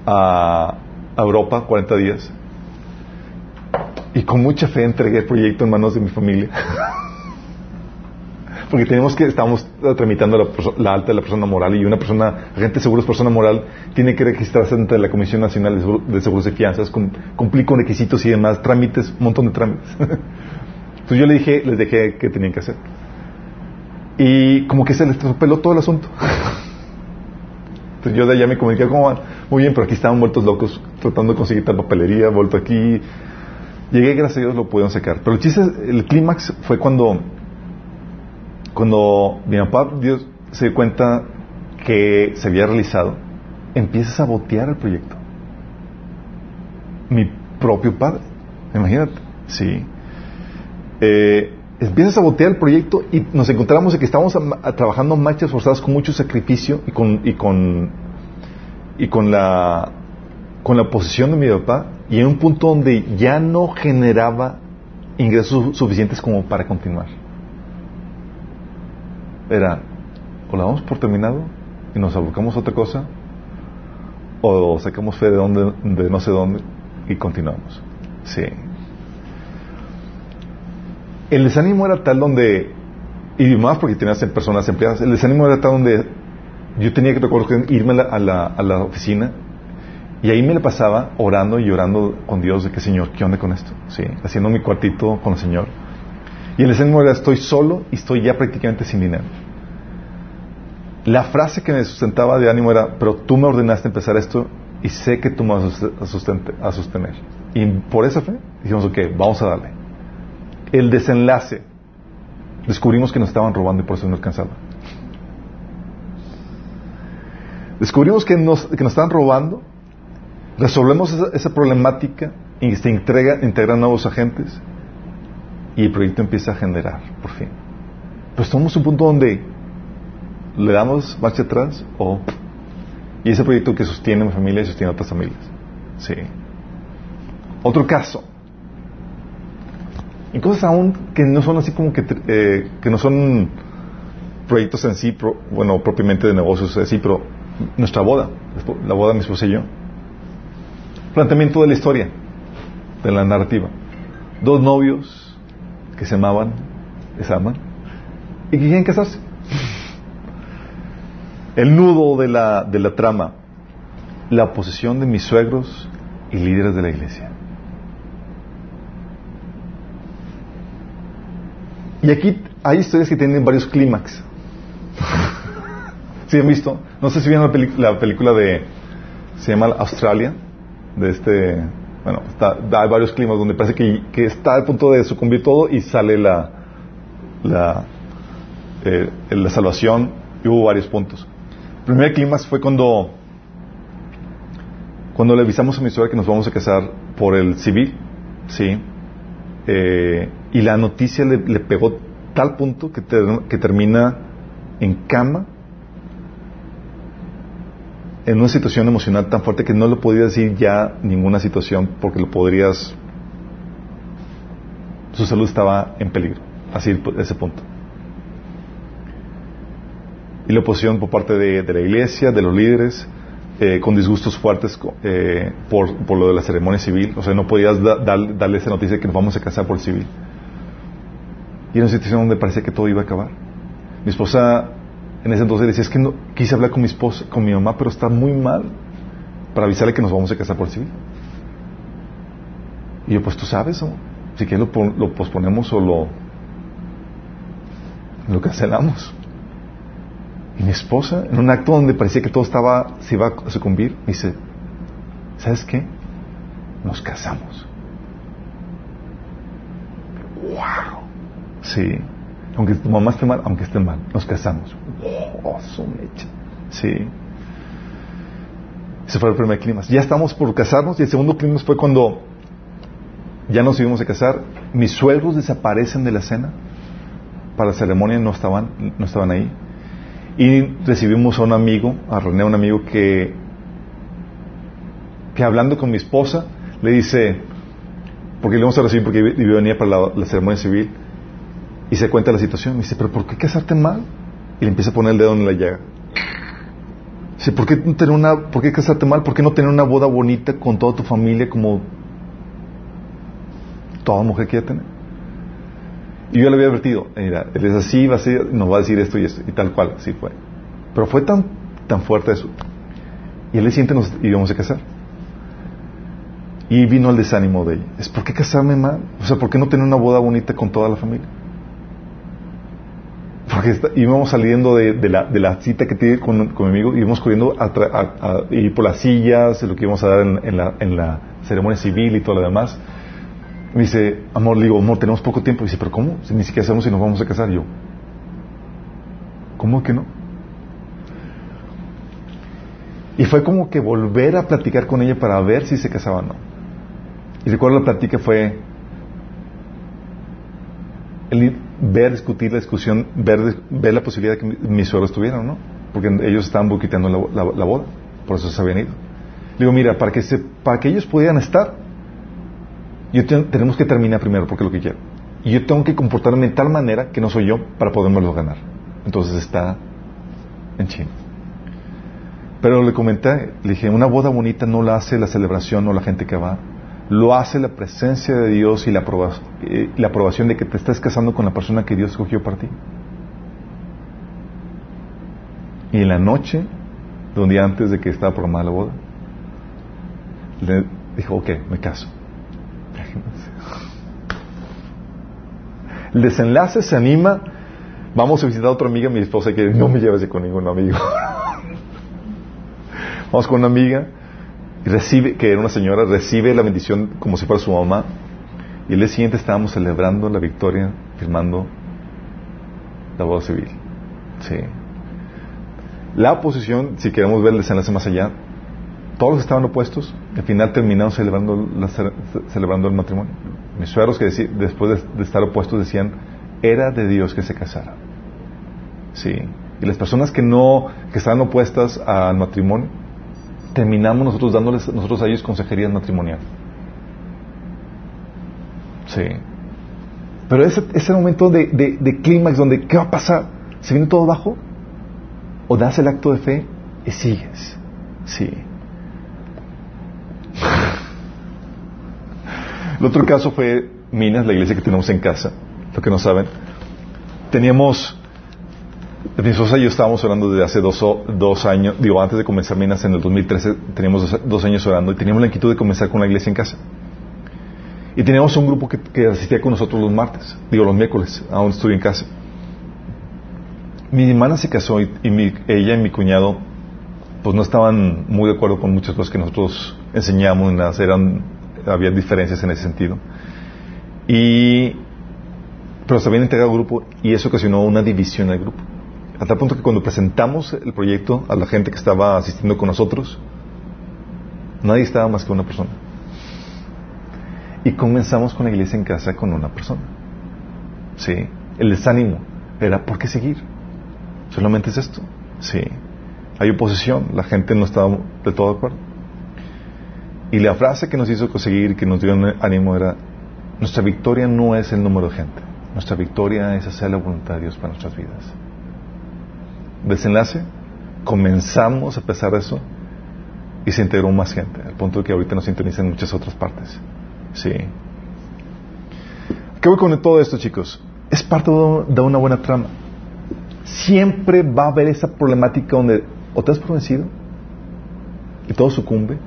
a, Europa 40 días. Y con mucha fe entregué el proyecto en manos de mi familia. [laughs] Porque tenemos que, estamos tramitando la, alta de la persona moral y una persona, agente seguro es persona moral, tiene que registrarse ante la Comisión Nacional de Seguros y Fianzas, cumplir con requisitos y demás, trámites, un montón de trámites. [laughs] Entonces yo le dije, les dejé que tenían que hacer. Y como que se les peló todo el asunto. [laughs] Entonces yo de allá me comuniqué como muy bien, pero aquí estaban vueltos locos tratando de conseguir tal papelería, vuelto aquí. Llegué, gracias a Dios, lo pudieron sacar. Pero el chiste, el clímax fue cuando, cuando mi papá Dios se dio cuenta que se había realizado, empieza a sabotear el proyecto. Mi propio padre, imagínate, sí. Eh, empieza a sabotear el proyecto y nos encontramos en que estábamos trabajando marchas forzadas con mucho sacrificio y con, y con, y con la, con la oposición de mi papá y en un punto donde ya no generaba ingresos suficientes como para continuar. Era, o la damos por terminado y nos abocamos a otra cosa, o sacamos fe de, donde, de no sé dónde y continuamos. Sí el desánimo era tal donde, y más porque tenías personas empleadas, el desánimo era tal donde yo tenía que irme a la, a la, oficina y ahí me la pasaba orando y llorando con Dios de que Señor, ¿qué onda con esto? Sí, haciendo mi cuartito con el Señor. Y el desánimo era estoy solo y estoy ya prácticamente sin dinero. La frase que me sustentaba de ánimo era, pero tú me ordenaste empezar esto y sé que tú me vas a, sostener. Y por esa fe dijimos, ok, vamos a darle el desenlace, descubrimos que nos estaban robando y por eso no alcanzaba. Descubrimos que nos, que nos estaban robando, resolvemos esa, problemática y se entrega, integran nuevos agentes y el proyecto empieza a generar, por fin. Pero estamos un punto donde le damos marcha atrás o... Y ese proyecto que sostiene mi familia y sostiene otras familias. Sí. Otro caso y cosas aún que no son así como que, eh, que no son proyectos en sí, bueno, propiamente de negocios así, pero nuestra boda, la boda de mi esposa y yo. Planteamiento de la historia, de la narrativa. Dos novios que se amaban, se aman, y que quieren casarse. El nudo de la, de la trama, la posesión de mis suegros y líderes de la iglesia. Y aquí hay historias que tienen varios clímax. [laughs] ¿Sí han visto? No sé si vieron la, película de. Se llama Australia. De este. Bueno, está, hay varios clímax donde parece que, está al punto de sucumbir todo y sale la. La, eh, la salvación. Y hubo varios puntos. El primer clímax fue cuando. Cuando le avisamos a mi suegra que nos vamos a casar por el civil. Sí. Eh, y la noticia le, pegó tal punto que, que termina en cama en una situación emocional tan fuerte que no le podía decir ya ninguna situación porque lo podrías su salud estaba en peligro. Así ese punto. Y la oposición por parte de, de la iglesia de los líderes eh, con disgustos fuertes eh, por, por, lo de la ceremonia civil. O sea no podías darle esa noticia que nos vamos a casar por civil. Y era una situación donde parecía que todo iba a acabar. Mi esposa en ese entonces decía, es que no, quise hablar con mi esposa, con mi mamá, pero está muy mal para avisarle que nos vamos a casar por civil. Y yo, pues tú sabes, si quieres lo, lo, posponemos o lo, lo cancelamos. Y mi esposa, en un acto donde parecía que todo estaba, se iba a sucumbir, me dice, ¿sabes qué? Nos casamos. ¡Wow! Sí. Aunque tu mamá esté mal, aunque esté mal, nos casamos. Oh, Sí. Ese fue el primer clima. Ya estamos por casarnos y el segundo clima fue cuando ya nos íbamos a casar. Mis suegros desaparecen de la cena. Para la ceremonia no estaban, no estaban ahí. Y recibimos a un amigo, a René, un amigo que, que hablando con mi esposa, le dice, porque le vamos a recibir porque venía para la ceremonia civil, y se cuenta la situación. Y dice, pero ¿por qué casarte mal? Y le empieza a poner el dedo en la llaga. Sí, ¿por qué, tener una, ¿Por qué casarte mal? ¿Por qué no tener una boda bonita con toda tu familia como toda mujer quiere tener? Y yo le había advertido, mira, él es así, va a ser, nos va a decir esto y esto, y tal cual, así fue. Pero fue tan, tan fuerte eso. Y él le siente nos íbamos a casar. Y vino el desánimo de ella. Es, ¿por qué casarme mal? O sea, ¿por qué no tener una boda bonita con toda la familia? Íbamos saliendo de, la, de, la, cita que tiene con, mi amigo, íbamos corriendo a, ir por las sillas, lo que íbamos a dar en, la, en la ceremonia civil y todo lo demás. Me dice, amor, le digo, amor, tenemos poco tiempo. Y dice, pero ¿cómo? Si ni siquiera sabemos si nos vamos a casar. yo, ¿cómo que no? Y fue como que volver a platicar con ella para ver si se casaba o no. Y recuerdo la plática fue ver, discutir la discusión, ver, ver la posibilidad de que mis suegros estuvieran, ¿no? Porque ellos estaban boquiteando la, la, boda, por eso se habían ido. Le digo, mira, para que, se, para que ellos pudieran estar, yo tenemos que terminar primero, porque es lo que quiero. Y yo tengo que comportarme de tal manera que no soy yo para poderlo ganar. Entonces está en chino. Pero le comenté, le dije, una boda bonita no la hace la celebración o la gente que va, lo hace la presencia de Dios y la, eh, la aprobación de que te estás casando con la persona que Dios escogió para ti. Y en la noche, de un día antes de que estaba programada la boda, le dijo, ok, me caso. El desenlace se anima, vamos a visitar a otra amiga, mi esposa que no me lleves con ningún amigo. [laughs] vamos con una amiga recibe, que era una señora, recibe la bendición como si fuera su mamá. Y el día siguiente estábamos celebrando la victoria, firmando la boda civil. Sí. La oposición, si queremos ver el desenlace más allá, todos estaban opuestos, al final terminaron celebrando, celebrando el matrimonio. Mis suegros que después de, de, estar opuestos decían, era de Dios que se casara. Sí. Y las personas que no, que estaban opuestas al matrimonio, terminamos nosotros dándoles nosotros a ellos consejería matrimonial. Sí. Pero ese, ese momento de, de, clímax donde, ¿qué va a pasar? ¿Se viene todo bajo? ¿O das el acto de fe y sigues? Sí. [laughs] el otro caso fue Minas, la iglesia que tenemos en casa, lo que no saben. Teníamos mi esposa y yo estábamos orando desde hace dos, años, digo, antes de comenzar Minas en el 2013, teníamos dos, años orando y teníamos la inquietud de comenzar con la iglesia en casa. Y teníamos un grupo que, asistía con nosotros los martes, digo los miércoles, aún estoy en casa. Mi hermana se casó y, ella y mi cuñado pues no estaban muy de acuerdo con muchas cosas que nosotros enseñamos, eran, había diferencias en ese sentido. Y, pero se habían integrado al grupo y eso ocasionó una división en grupo. A tal punto que cuando presentamos el proyecto a la gente que estaba asistiendo con nosotros, nadie estaba más que una persona. Y comenzamos con la iglesia en casa con una persona. Sí. El desánimo era, ¿por qué seguir? Solamente es esto. Sí. Hay oposición, la gente no estaba de todo acuerdo. Y la frase que nos hizo conseguir, que nos dio ánimo era, nuestra victoria no es el número de gente, nuestra victoria es hacer la voluntad de Dios para nuestras vidas desenlace, comenzamos a pesar de eso y se integró más gente, al punto de que ahorita nos sintonizan en muchas otras partes. Sí. ¿Qué voy con todo esto, chicos? Es parte de una buena trama. Siempre va a haber esa problemática donde o te has provencido y todo sucumbe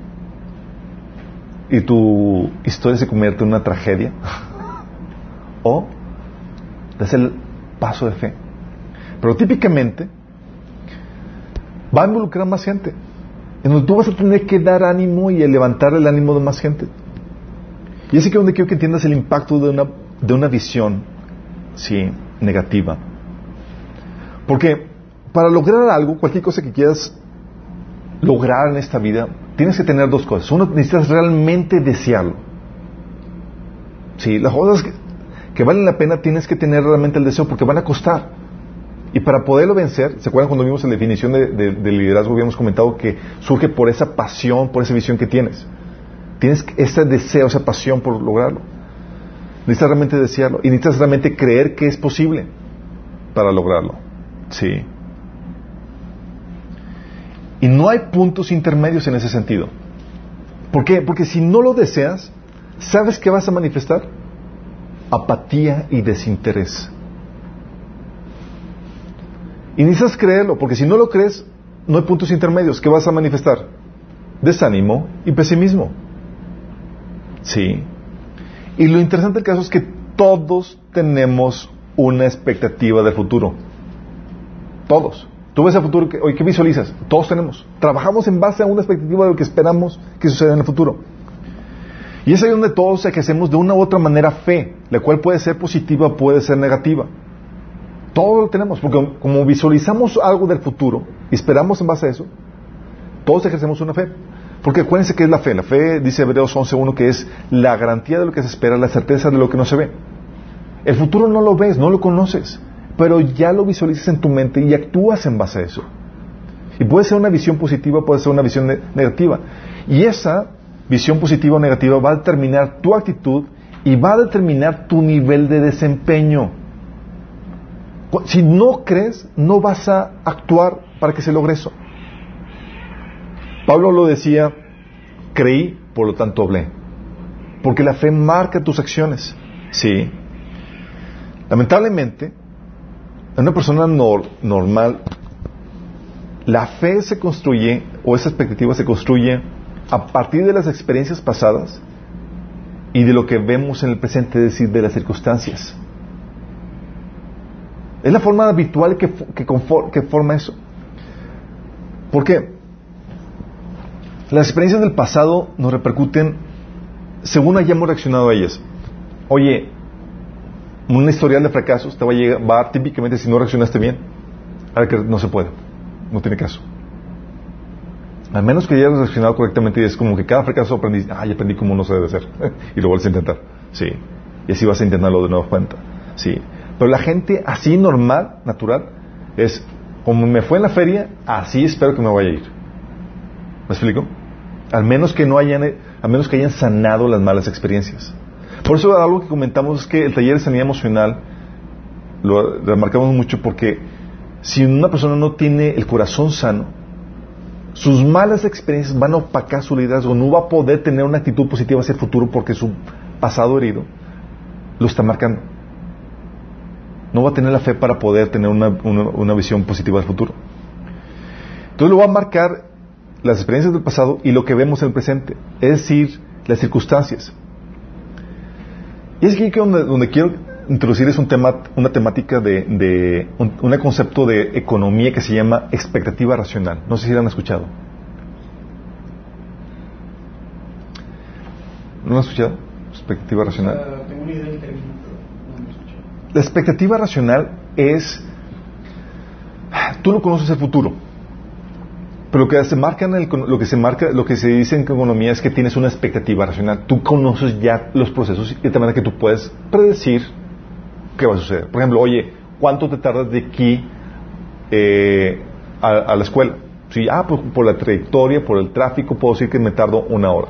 y tu historia se convierte en una tragedia [laughs] o das el paso de fe. Pero típicamente va a involucrar más gente. En donde tú vas a tener que dar ánimo y levantar el ánimo de más gente. Y es aquí donde quiero que entiendas el impacto de una, de una visión, negativa. Porque para lograr algo, cualquier cosa que quieras lograr en esta vida, tienes que tener dos cosas. Uno, necesitas realmente desearlo. Sí, las cosas que, que valen la pena tienes que tener realmente el deseo porque van a costar. Y para poderlo vencer, ¿se acuerdan cuando vimos la definición de, liderazgo? Habíamos comentado que surge por esa pasión, por esa visión que tienes. Tienes ese deseo, esa pasión por lograrlo. Necesitas realmente desearlo. Y necesitas realmente creer que es posible para lograrlo. Sí. Y no hay puntos intermedios en ese sentido. ¿Por qué? Porque si no lo deseas, ¿sabes qué vas a manifestar? Apatía y desinterés. Y necesitas creerlo, porque si no lo crees, no hay puntos intermedios. ¿Qué vas a manifestar? Desánimo y pesimismo. Sí. Y lo interesante del caso es que todos tenemos una expectativa del futuro. Todos. Tú ves el futuro, que, ¿qué visualizas? Todos tenemos. Trabajamos en base a una expectativa de lo que esperamos que suceda en el futuro. Y es ahí donde todos ejercemos de una u otra manera fe, la cual puede ser positiva, puede ser negativa. Todo lo tenemos, porque como visualizamos algo del futuro y esperamos en base a eso, todos ejercemos una fe. Porque acuérdense que es la fe. La fe, dice Hebreos 11.1, que es la garantía de lo que se espera, la certeza de lo que no se ve. El futuro no lo ves, no lo conoces, pero ya lo visualizas en tu mente y actúas en base a eso. Y puede ser una visión positiva, puede ser una visión negativa. Y esa visión positiva o negativa va a determinar tu actitud y va a determinar tu nivel de desempeño. Si no crees, no vas a actuar para que se logre eso. Pablo lo decía, creí, por lo tanto hablé. Porque la fe marca tus acciones. Sí. Lamentablemente, en una persona normal, la fe se construye, o esa expectativa se construye a partir de las experiencias pasadas y de lo que vemos en el presente, es decir, de las circunstancias. Es la forma habitual que, que, forma eso. ¿Por qué? Las experiencias del pasado nos repercuten según hayamos reaccionado a ellas. Oye, un historial de fracasos te va a llevar típicamente si no reaccionaste bien a que no se puede, no tiene caso. Al menos que hayas reaccionado correctamente y es como que cada fracaso aprendí, ah, ya aprendí cómo no se debe hacer [laughs] y lo vuelves a intentar. Sí. Y así vas a intentarlo de nuevo cuenta. Sí. Pero la gente así normal, natural, es como me fue en la feria, así espero que me vaya a ir. ¿Me explico? Al menos que no hayan, a menos que hayan sanado las malas experiencias. Por eso algo que comentamos es que el taller de sanidad emocional lo remarcamos mucho porque si una persona no tiene el corazón sano, sus malas experiencias van a opacar su liderazgo, no va a poder tener una actitud positiva hacia el futuro porque su pasado herido lo está marcando no va a tener la fe para poder tener una, visión positiva del futuro. Entonces lo va a marcar las experiencias del pasado y lo que vemos en el presente, es decir, las circunstancias. Y es aquí donde, donde quiero introducir es un tema, una temática de, un, concepto de economía que se llama expectativa racional. No sé si lo han escuchado. ¿No lo han escuchado? Expectativa racional. tengo una idea la expectativa racional es, tú no conoces el futuro, pero lo que se marca en el, lo que se lo que se dice en economía es que tienes una expectativa racional. Tú conoces ya los procesos y de manera que tú puedes predecir qué va a suceder. Por ejemplo, oye, ¿cuánto te tardas de aquí eh, a, la escuela? Sí, ah, pues por la trayectoria, por el tráfico, puedo decir que me tardo una hora.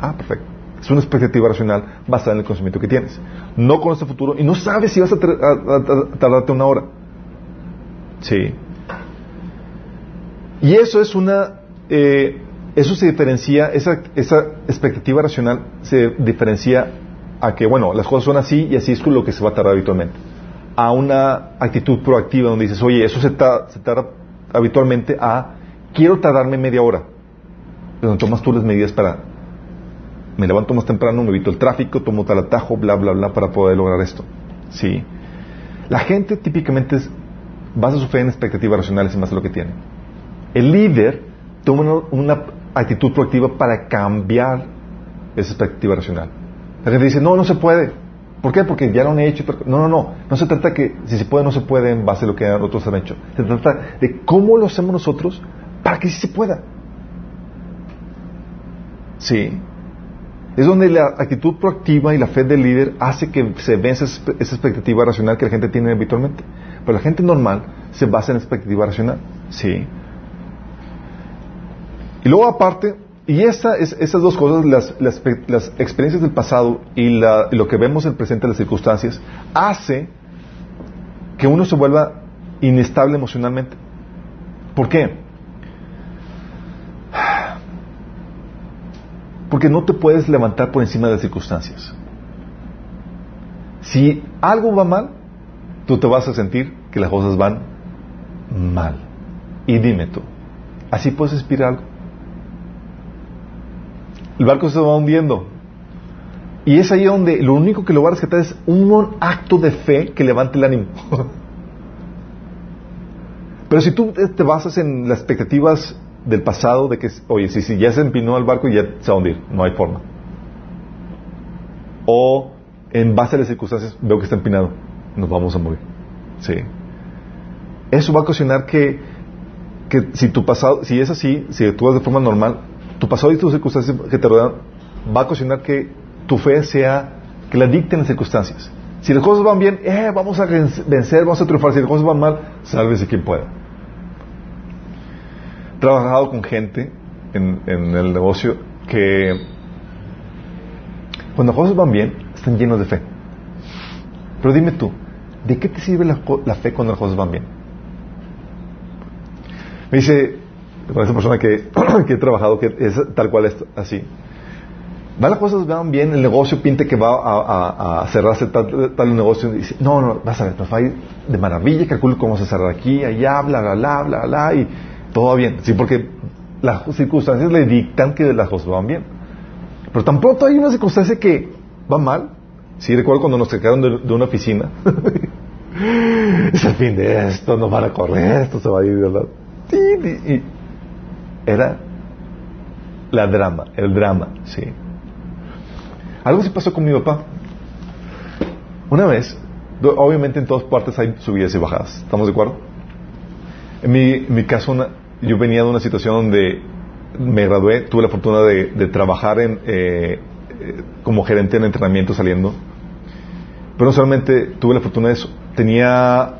Ah, perfecto. Es una expectativa racional basada en el conocimiento que tienes. No conoces el futuro y no sabes si vas a, tardarte una hora. Sí. Y eso es una... Eh, eso se diferencia, esa, esa expectativa racional se diferencia a que, bueno, las cosas son así y así es lo que se va a tardar habitualmente. A una actitud proactiva donde dices, oye, eso se, se tarda habitualmente a, quiero tardarme media hora. Pero tomas tú las medidas para me levanto más temprano, me evito el tráfico, tomo tal atajo, bla, bla, bla, para poder lograr esto. ¿Sí? La gente típicamente basa su fe en expectativas racionales y más de lo que tiene. El líder toma una, actitud proactiva para cambiar esa expectativa racional. La gente dice, no, no se puede. ¿Por qué? Porque ya lo han hecho. No, no, no. No se trata que si se puede no se puede en base a lo que otros han hecho. Se trata de cómo lo hacemos nosotros para que sí se pueda. Sí. Es donde la actitud proactiva y la fe del líder hace que se vence esa expectativa racional que la gente tiene habitualmente. Pero la gente normal se basa en expectativa racional. Sí. Y luego aparte, y esa, es, esas dos cosas, las, las, experiencias del pasado y, lo que vemos en el presente, las circunstancias, hace que uno se vuelva inestable emocionalmente. ¿Por qué? Porque no te puedes levantar por encima de las circunstancias. Si algo va mal, tú te vas a sentir que las cosas van mal. Y dime tú, ¿así puedes inspirar algo? El barco se va hundiendo. Y es ahí donde lo único que lo va a rescatar es un acto de fe que levante el ánimo. [laughs] Pero si tú te basas en las expectativas del pasado, de que, oye, si, si ya se empinó el barco y ya se va a hundir, no hay forma. O en base a las circunstancias, veo que está empinado, nos vamos a morir. Sí. Eso va a ocasionar que, que si tu pasado, si es así, si actúas de forma normal, tu pasado y tus circunstancias que te rodean, va a ocasionar que tu fe sea, que la dicten las circunstancias. Si las cosas van bien, eh, vamos a vencer, vamos a triunfar. Si las cosas van mal, sálvese quien pueda trabajado con gente en, el negocio que cuando las cosas van bien, están llenos de fe. Pero dime tú, ¿de qué te sirve la, fe cuando las cosas van bien? Me dice, con esa persona [clears throat] que, he trabajado, que es tal cual es así. Va las cosas van bien, el negocio pinta que va a, cerrarse tal, tal, negocio y dice, no, no, vas a ver, nos va a ir de maravilla, calculo cómo a cerrar aquí, allá, bla, bla, bla, bla, y todo bien. Sí, porque las circunstancias le dictan que las cosas van bien. Pero tampoco hay una circunstancia que va mal. Sí, recuerdo cuando nos sacaron de, una oficina. [laughs] es el fin de esto, nos van a correr, esto se va a ir de lado. Era la drama, el drama, sí. Algo se pasó con mi papá. Una vez, obviamente en todas partes hay subidas y bajadas, ¿estamos de acuerdo? En mi, en mi caso, una, yo venía de una situación donde me gradué, tuve la fortuna de, trabajar en, eh, eh, como gerente en entrenamiento saliendo, pero no solamente tuve la fortuna de eso, tenía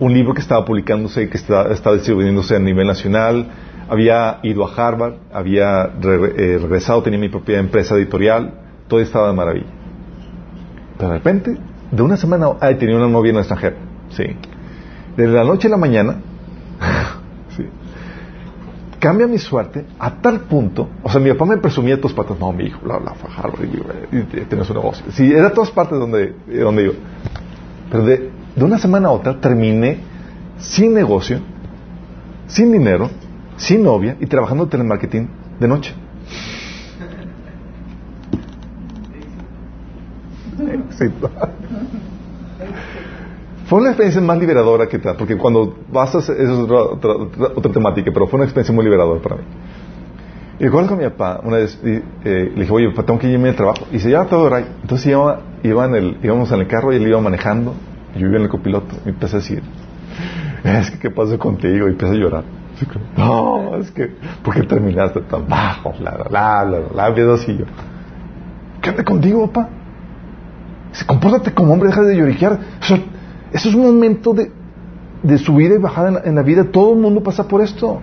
un libro que estaba publicándose y que estaba, distribuyéndose a nivel nacional, había ido a Harvard, había eh, regresado, tenía mi propia empresa editorial, todo estaba de maravilla. Pero de repente, de una semana, ay, tenía una novia en el extranjero, sí. Desde la noche a la mañana, cambia mi suerte a tal punto, o sea, mi papá me presumía de todas partes, no, mi hijo, bla, bla, fue Harvard y, tienes un negocio. Sí, era todas partes donde, donde iba. Pero de, de una semana a otra terminé sin negocio, sin dinero, sin novia y trabajando en telemarketing de noche. Sí. [laughs] Fue una experiencia más liberadora que tal, porque cuando vas a hacer, es otra, otra, temática, pero fue una experiencia muy liberadora para mí. Y recuerdo con mi papá, una vez eh, le dije, oye, papá, tengo que irme al trabajo. Y se ya todo right. Entonces iba, iba en el, íbamos en el carro y él iba manejando, y yo iba en el copiloto, y empecé a decir, es que, ¿qué pasó contigo? Y empecé a llorar. No, es que, ¿por qué terminaste tan bajo? La, la, la, la, la, la, así yo. ¿Qué onda contigo, papá? Compórtate como hombre, deja de lloriquear. Eso es un momento de, de subida y bajada en la, vida. Todo el mundo pasa por esto.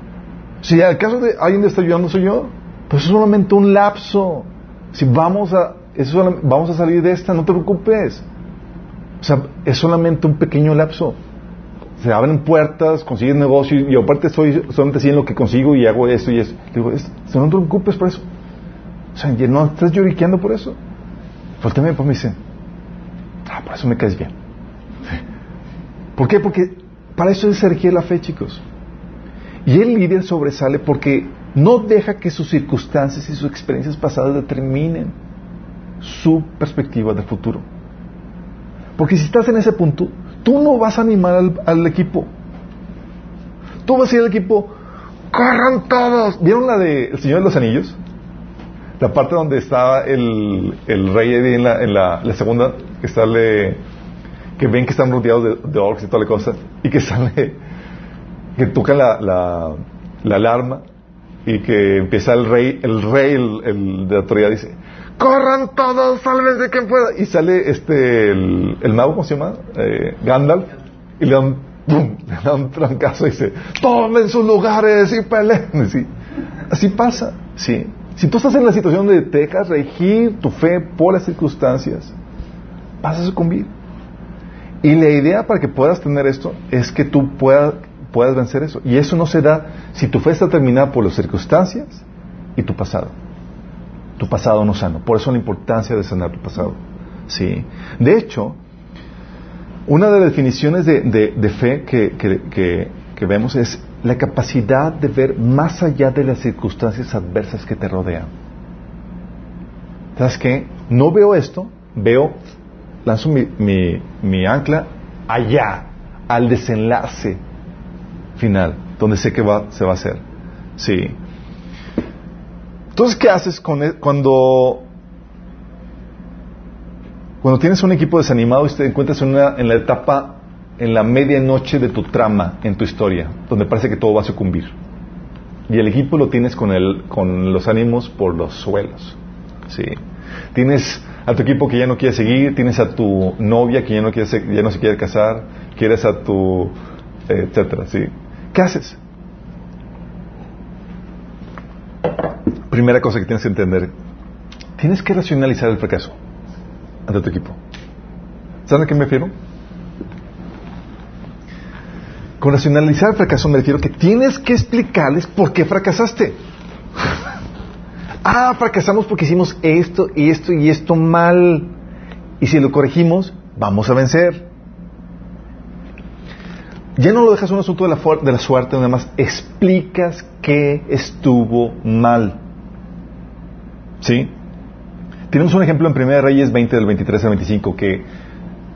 Si al caso de alguien te está ayudando soy yo, pues es solamente un lapso. Si vamos a, vamos a salir de esta, no te preocupes. O sea, es solamente un pequeño lapso. Se abren puertas, consigues negocio y aparte estoy solamente haciendo lo que consigo y hago esto y eso. Digo, no te preocupes por eso. O sea, no estás lloriqueando por eso. Faltame pues me dice, ah, por eso me caes bien. ¿Por qué? Porque para eso es requiere la fe, chicos. Y el líder sobresale porque no deja que sus circunstancias y sus experiencias pasadas determinen su perspectiva de futuro. Porque si estás en ese punto, tú no vas a animar al, equipo. Tú vas a ir al equipo, corran todos. ¿Vieron la de El Señor de los Anillos? La parte donde estaba el, el rey en, la, en la, segunda, que está le que ven que están rodeados de, de y toda la cosa, y que [laughs] sale, que toca la, la, alarma, y que empieza el rey, el rey, el, de la autoridad dice, corran todos, de quien pueda, y sale este, el, el mago, ¿cómo se llama? Eh, Gandalf, y le dan, [laughs] le da un trancazo y dice, tomen sus lugares y peleen, ¿sí? así pasa, sí. Si tú estás en la situación de te dejas regir tu fe por las circunstancias, vas a sucumbir. Y la idea para que puedas tener esto es que tú puedas, puedas vencer eso. Y eso no se da si tu fe está terminada por las circunstancias y tu pasado. tu pasado no sano. Por eso la importancia de sanar tu pasado. Sí. De hecho, una de las definiciones de, fe que, que vemos es la capacidad de ver más allá de las circunstancias adversas que te rodean. ¿Sabes qué? No veo esto, veo, lanzo mi, mi, ancla allá, al desenlace final, donde sé que va, se va a hacer. Sí. Entonces, ¿qué haces con e, cuando, cuando tienes un equipo desanimado y te encuentras en, una, en la etapa en la medianoche de tu trama en tu historia, donde parece que todo va a sucumbir. Y el equipo lo tienes con, el, con los ánimos por los suelos. ¿sí? Tienes a tu equipo que ya no quiere seguir, tienes a tu novia que ya no, quiere, ya no se quiere casar, quieres a tu... etcétera. ¿sí? ¿Qué haces? Primera cosa que tienes que entender, tienes que racionalizar el fracaso ante tu equipo. ¿Saben a qué me refiero? Con racionalizar el fracaso me refiero que tienes que explicarles por qué fracasaste. Ah, fracasamos porque hicimos esto y esto y esto mal. Y si lo corregimos, vamos a vencer. Ya no lo dejas un asunto de la, suerte, nada más explicas qué estuvo mal. ¿Sí? Tenemos un ejemplo en 1 Reyes 20 del 23 al 25 que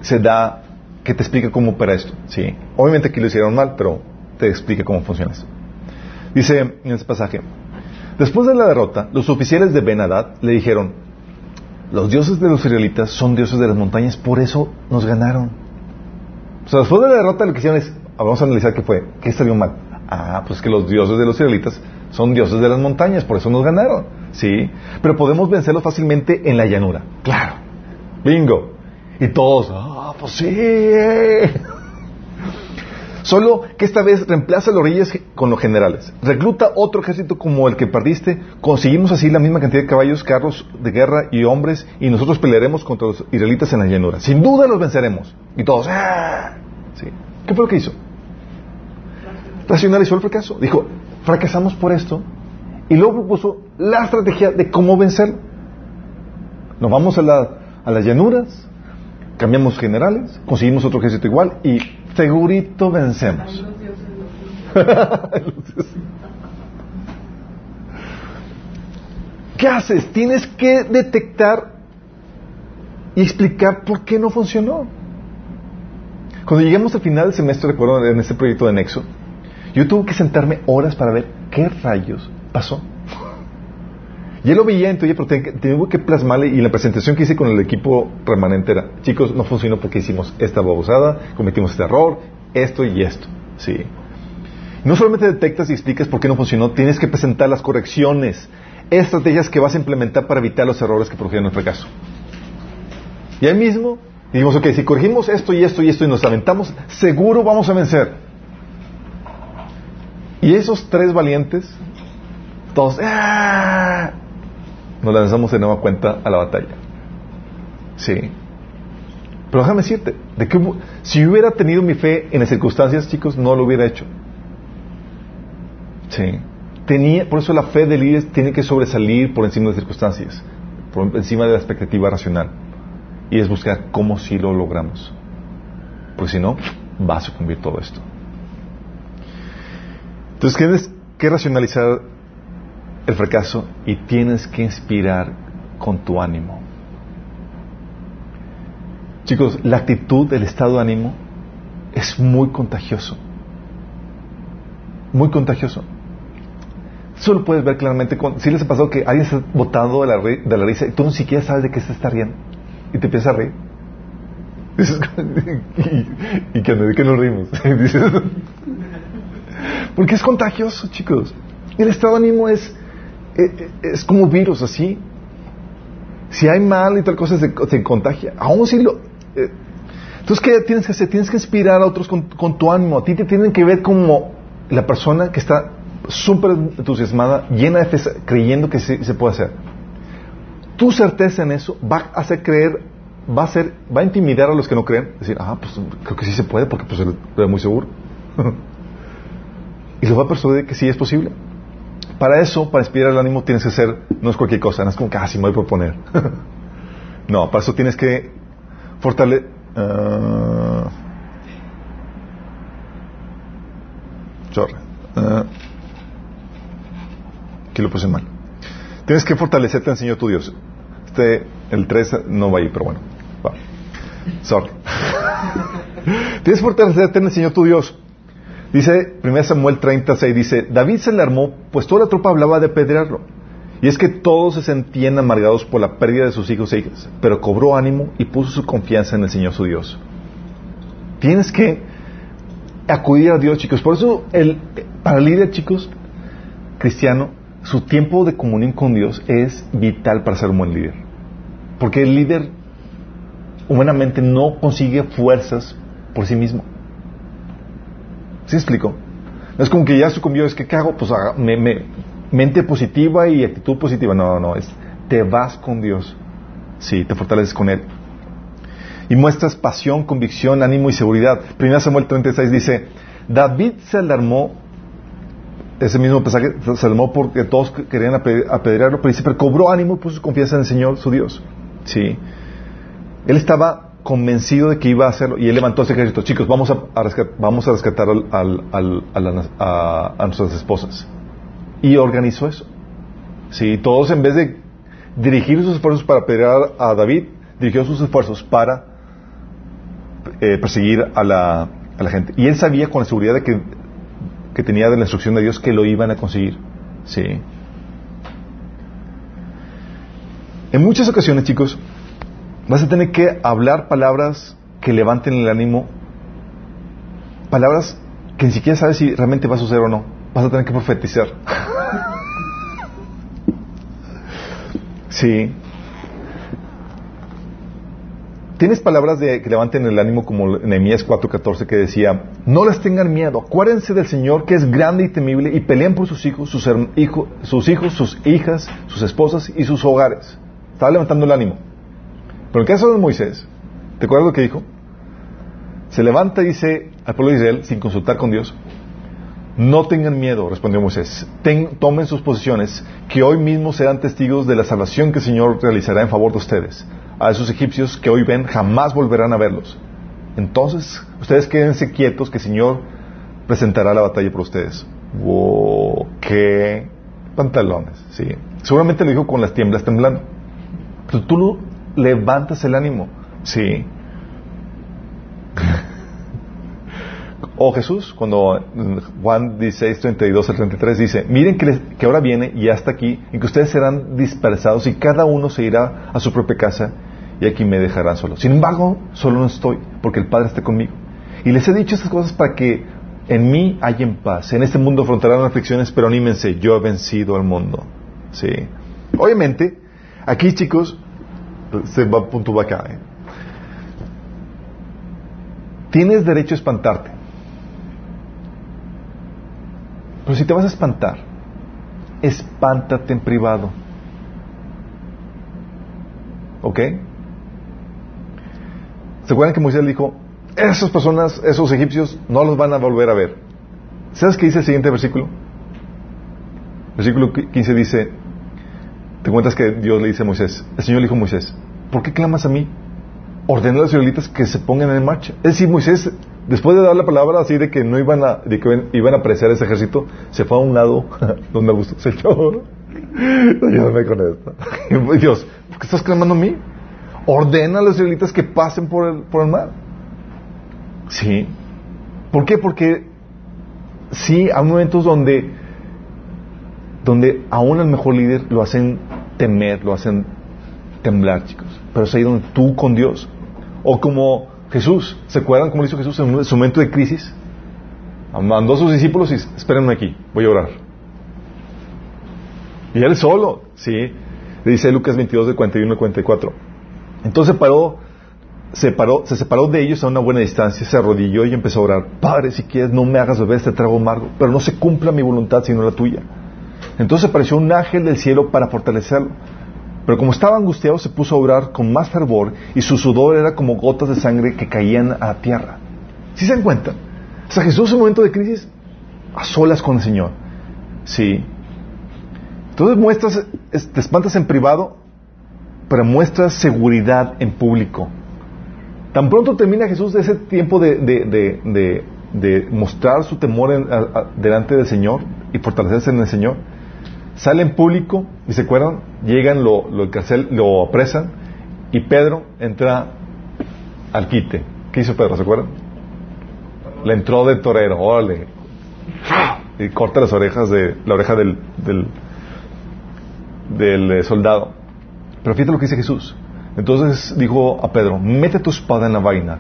se da que te explica cómo opera esto. ¿sí? Obviamente aquí lo hicieron mal, pero te explica cómo funciona eso. Dice en este pasaje, después de la derrota, los oficiales de Benadad le dijeron, los dioses de los israelitas son dioses de las montañas, por eso nos ganaron. O sea, después de la derrota lo que hicieron es, vamos a analizar qué fue, qué salió mal. Ah, pues que los dioses de los israelitas son dioses de las montañas, por eso nos ganaron. Sí, pero podemos vencerlos fácilmente en la llanura. Claro. Bingo. Y todos, ah, pues sí. Solo que esta vez reemplaza los reyes con los generales. Recluta otro ejército como el que perdiste. Conseguimos así la misma cantidad de caballos, carros de guerra y hombres. Y nosotros pelearemos contra los israelitas en la llanura. Sin duda los venceremos. Y todos, ¡ah! Sí. ¿Qué fue lo que hizo? Racionalizó el fracaso. Dijo, fracasamos por esto. Y luego propuso la estrategia de cómo vencer. Nos vamos a, la, a las llanuras, cambiamos generales, conseguimos otro ejército igual y segurito vencemos. [laughs] ¿Qué haces? Tienes que detectar y explicar por qué no funcionó. Cuando lleguemos al final del semestre, recuerdo en este proyecto de Nexo, yo tuve que sentarme horas para ver qué rayos pasó. Y él lo veía, entonces, pero tengo que plasmarle, y la presentación que hice con el equipo remanente era, chicos, no funcionó porque hicimos esta babosada, cometimos este error, esto y esto. Sí. No solamente detectas y explicas por qué no funcionó, tienes que presentar las correcciones, estrategias que vas a implementar para evitar los errores que produjeron el fracaso. Y ahí mismo, dijimos, ok, si corregimos esto y esto y esto y nos aventamos, seguro vamos a vencer. Y esos tres valientes, todos, ¡ah! Nos lanzamos de nueva cuenta a la batalla. Sí. Pero déjame decirte, de que si hubiera tenido mi fe en las circunstancias, chicos, no lo hubiera hecho. Sí. Tenía, por eso la fe de líderes tiene que sobresalir por encima de las circunstancias, por encima de la expectativa racional. Y es buscar cómo si lo logramos. Porque si no, va a sucumbir todo esto. Entonces tienes que racionalizar el fracaso y tienes que inspirar con tu ánimo. Chicos, la actitud, el estado de ánimo es muy contagioso. Muy contagioso. Solo puedes ver claramente, si les ha pasado que alguien se ha botado de la, de la risa y tú ni siquiera sabes de qué se está riendo y te empieza a reír. [laughs] [laughs] y, que ¿de qué nos rimos? porque es contagioso, chicos. El estado de ánimo es es como virus así. Si hay mal y tal cosa se, contagia. Aún si lo... Eh, entonces, ¿qué tienes que hacer? Tienes que inspirar a otros con, tu ánimo. A ti te tienen que ver como la persona que está súper entusiasmada, llena de fe, creyendo que se, se puede hacer. Tu certeza en eso va a hacer creer, va a hacer, va a intimidar a los que no creen. Decir, ah, pues creo que sí se puede porque pues ve muy seguro. [laughs] y los va a persuadir que sí es posible. Para eso, para inspirar el ánimo, tienes que hacer, no es cualquier cosa, no es como que, ah, me voy a proponer. [laughs] no, para eso tienes que fortalecer. Uh, sorry. Uh, aquí lo puse mal. Tienes que fortalecerte en Señor tu Dios. Este, el 3 no va ahí, pero bueno. Sorry. [laughs] Tienes que fortalecerte en el Señor tu Dios. Dice 1 Samuel 36, dice, David se le armó, pues toda la tropa hablaba de apedrearlo. Y es que todos se sentían amargados por la pérdida de sus hijos e hijas, pero cobró ánimo y puso su confianza en el Señor su Dios. Tienes que acudir a Dios, chicos. Por eso, el, para el líder, chicos, cristiano, su tiempo de comunión con Dios es vital para ser un buen líder. Porque el líder humanamente no consigue fuerzas por sí mismo. ¿Sí explico? No es como que ya sucumbió, es que ¿qué hago? Pues me, mente positiva y actitud positiva. No, no, es te vas con Dios. Sí, te fortaleces con Él. Y muestras pasión, convicción, ánimo y seguridad. Primera Samuel 36 dice, David se alarmó, ese mismo pasaje se alarmó porque todos querían apedrearlo, pero dice, pero cobró ánimo y puso confianza en el Señor, su Dios. Sí. Él estaba convencido de que iba a hacerlo y él levantó ese ejército. Chicos, vamos a, rescatar, vamos a, rescatar al, a, nuestras esposas. Y organizó eso. Sí, todos en vez de dirigir sus esfuerzos para pelear a David, dirigió sus esfuerzos para eh, perseguir a la, gente. Y él sabía con la seguridad de que, que tenía de la instrucción de Dios que lo iban a conseguir. Sí. En muchas ocasiones, chicos, Vas a tener que hablar palabras que levanten el ánimo, palabras que ni siquiera sabes si realmente va a suceder o no. Vas a tener que profetizar. [laughs] sí. Tienes palabras de, que levanten el ánimo como Nehemías 4:14 que decía, no les tengan miedo, acuérdense del Señor que es grande y temible y peleen por sus hijos, sus, sus hijos, sus hijas, sus esposas y sus hogares. Estaba levantando el ánimo. En el caso de Moisés, ¿te acuerdas lo que dijo? Se levanta y dice al pueblo de Israel, sin consultar con Dios, no tengan miedo, respondió Moisés, tomen sus posiciones, que hoy mismo serán testigos de la salvación que el Señor realizará en favor de ustedes. A esos egipcios que hoy ven jamás volverán a verlos. Entonces, ustedes quédense quietos que el Señor presentará la batalla por ustedes. ¡Wow! ¡Qué pantalones! Sí. Seguramente lo dijo con las tiemblas temblando. Pero tú levantas el ánimo. Sí. o Jesús, cuando Juan 16, 32 al 33 dice, miren que, ahora viene y hasta aquí, en que ustedes serán dispersados y cada uno se irá a su propia casa y aquí me dejarán solo. Sin embargo, solo no estoy, porque el Padre está conmigo. Y les he dicho estas cosas para que en mí en paz. En este mundo afrontarán aflicciones, pero anímense, yo he vencido al mundo. Sí. Obviamente, aquí chicos, se va punto acá. ¿eh? Tienes derecho a espantarte. Pero si te vas a espantar, espántate en privado. ¿Ok? ¿Se acuerdan que Moisés dijo, esas personas, esos egipcios, no los van a volver a ver? ¿Sabes qué dice el siguiente versículo? Versículo 15 dice, te cuentas que Dios le dice a Moisés, el Señor le dijo a Moisés, ¿por qué clamas a mí? Ordenó a los israelitas que se pongan en marcha. Es decir, Moisés, después de dar la palabra así de que no iban a, de que iban a apreciar ese ejército, se fue a un lado [laughs] donde gustó, Señor, [laughs] ayúdame con esto. [laughs] Dios, ¿por qué estás clamando a mí? Ordena a los israelitas que pasen por el, por el mar. Sí. ¿Por qué? Porque sí, hay momentos donde, donde aún el mejor líder lo hacen temer, lo hacen temblar, chicos. Pero es ahí donde tú con Dios. O como Jesús, ¿se acuerdan cómo hizo Jesús en su momento de crisis? Mandó a sus discípulos y espérenme aquí, voy a orar. Y él solo, ¿sí? Le dice Lucas 22, de 41 al 44. Entonces paró, se, paró, se separó de ellos a una buena distancia, se arrodilló y empezó a orar. Padre, si quieres, no me hagas beber este trago amargo, pero no se cumpla mi voluntad sino la tuya. Entonces apareció un ángel del cielo para fortalecerlo. Pero como estaba angustiado, se puso a orar con más fervor y su sudor era como gotas de sangre que caían a la tierra. ¿Sí se dan cuenta? O sea, Jesús en un momento de crisis, a solas con el Señor. Sí. Entonces muestras, te espantas en privado, pero muestras seguridad en público. Tan pronto termina Jesús de ese tiempo de, de, mostrar su temor delante del Señor y fortalecerse en el Señor, sale en público y se acuerdan, llegan, lo, lo, lo apresan y Pedro entra al quite. ¿Qué hizo Pedro? ¿Se acuerdan? Le entró de torero, órale. Y corta las orejas de la oreja del, del, del eh, soldado. Pero fíjate lo que dice Jesús. Entonces dijo a Pedro, mete tu espada en la vaina.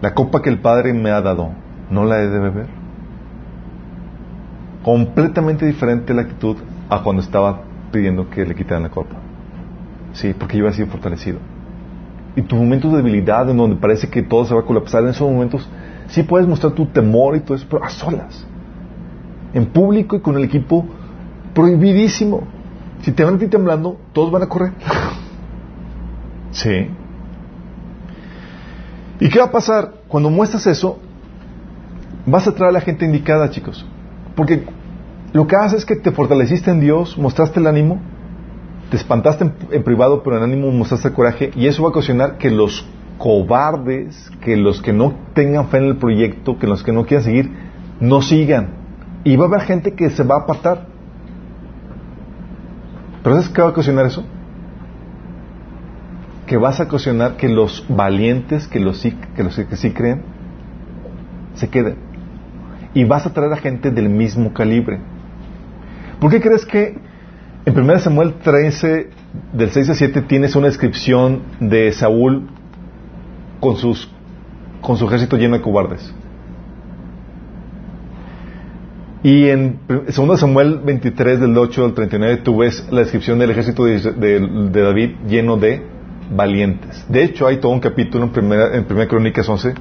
La copa que el Padre me ha dado, ¿no la he de beber? Completamente diferente la actitud a cuando estaba pidiendo que le quitaran la copa. Sí, porque iba así fortalecido. Y tus momentos de debilidad, en donde parece que todo se va a colapsar, en esos momentos sí puedes mostrar tu temor y todo eso, pero a solas. En público y con el equipo prohibidísimo. Si te van a ti temblando, todos van a correr. [laughs] sí. ¿Y qué va a pasar? Cuando muestras eso, vas a traer a la gente indicada, chicos. Porque lo que hace es que te fortaleciste en Dios, mostraste el ánimo, te espantaste en, privado, pero en ánimo mostraste el coraje, y eso va a ocasionar que los cobardes, que los que no tengan fe en el proyecto, que los que no quieran seguir, no sigan. Y va a haber gente que se va a apartar. ¿Pero sabes qué va a ocasionar eso? Que vas a ocasionar que los valientes, que los, que los que sí creen, se queden. Y vas a traer a gente del mismo calibre. ¿Por qué crees que en 1 Samuel 13, del 6 a 7, tienes una descripción de Saúl con, sus, con su ejército lleno de cobardes? Y en 2 Samuel 23, del 8 al 39, tú ves la descripción del ejército de, David lleno de valientes. De hecho, hay todo un capítulo en Primera, en primera Crónicas 11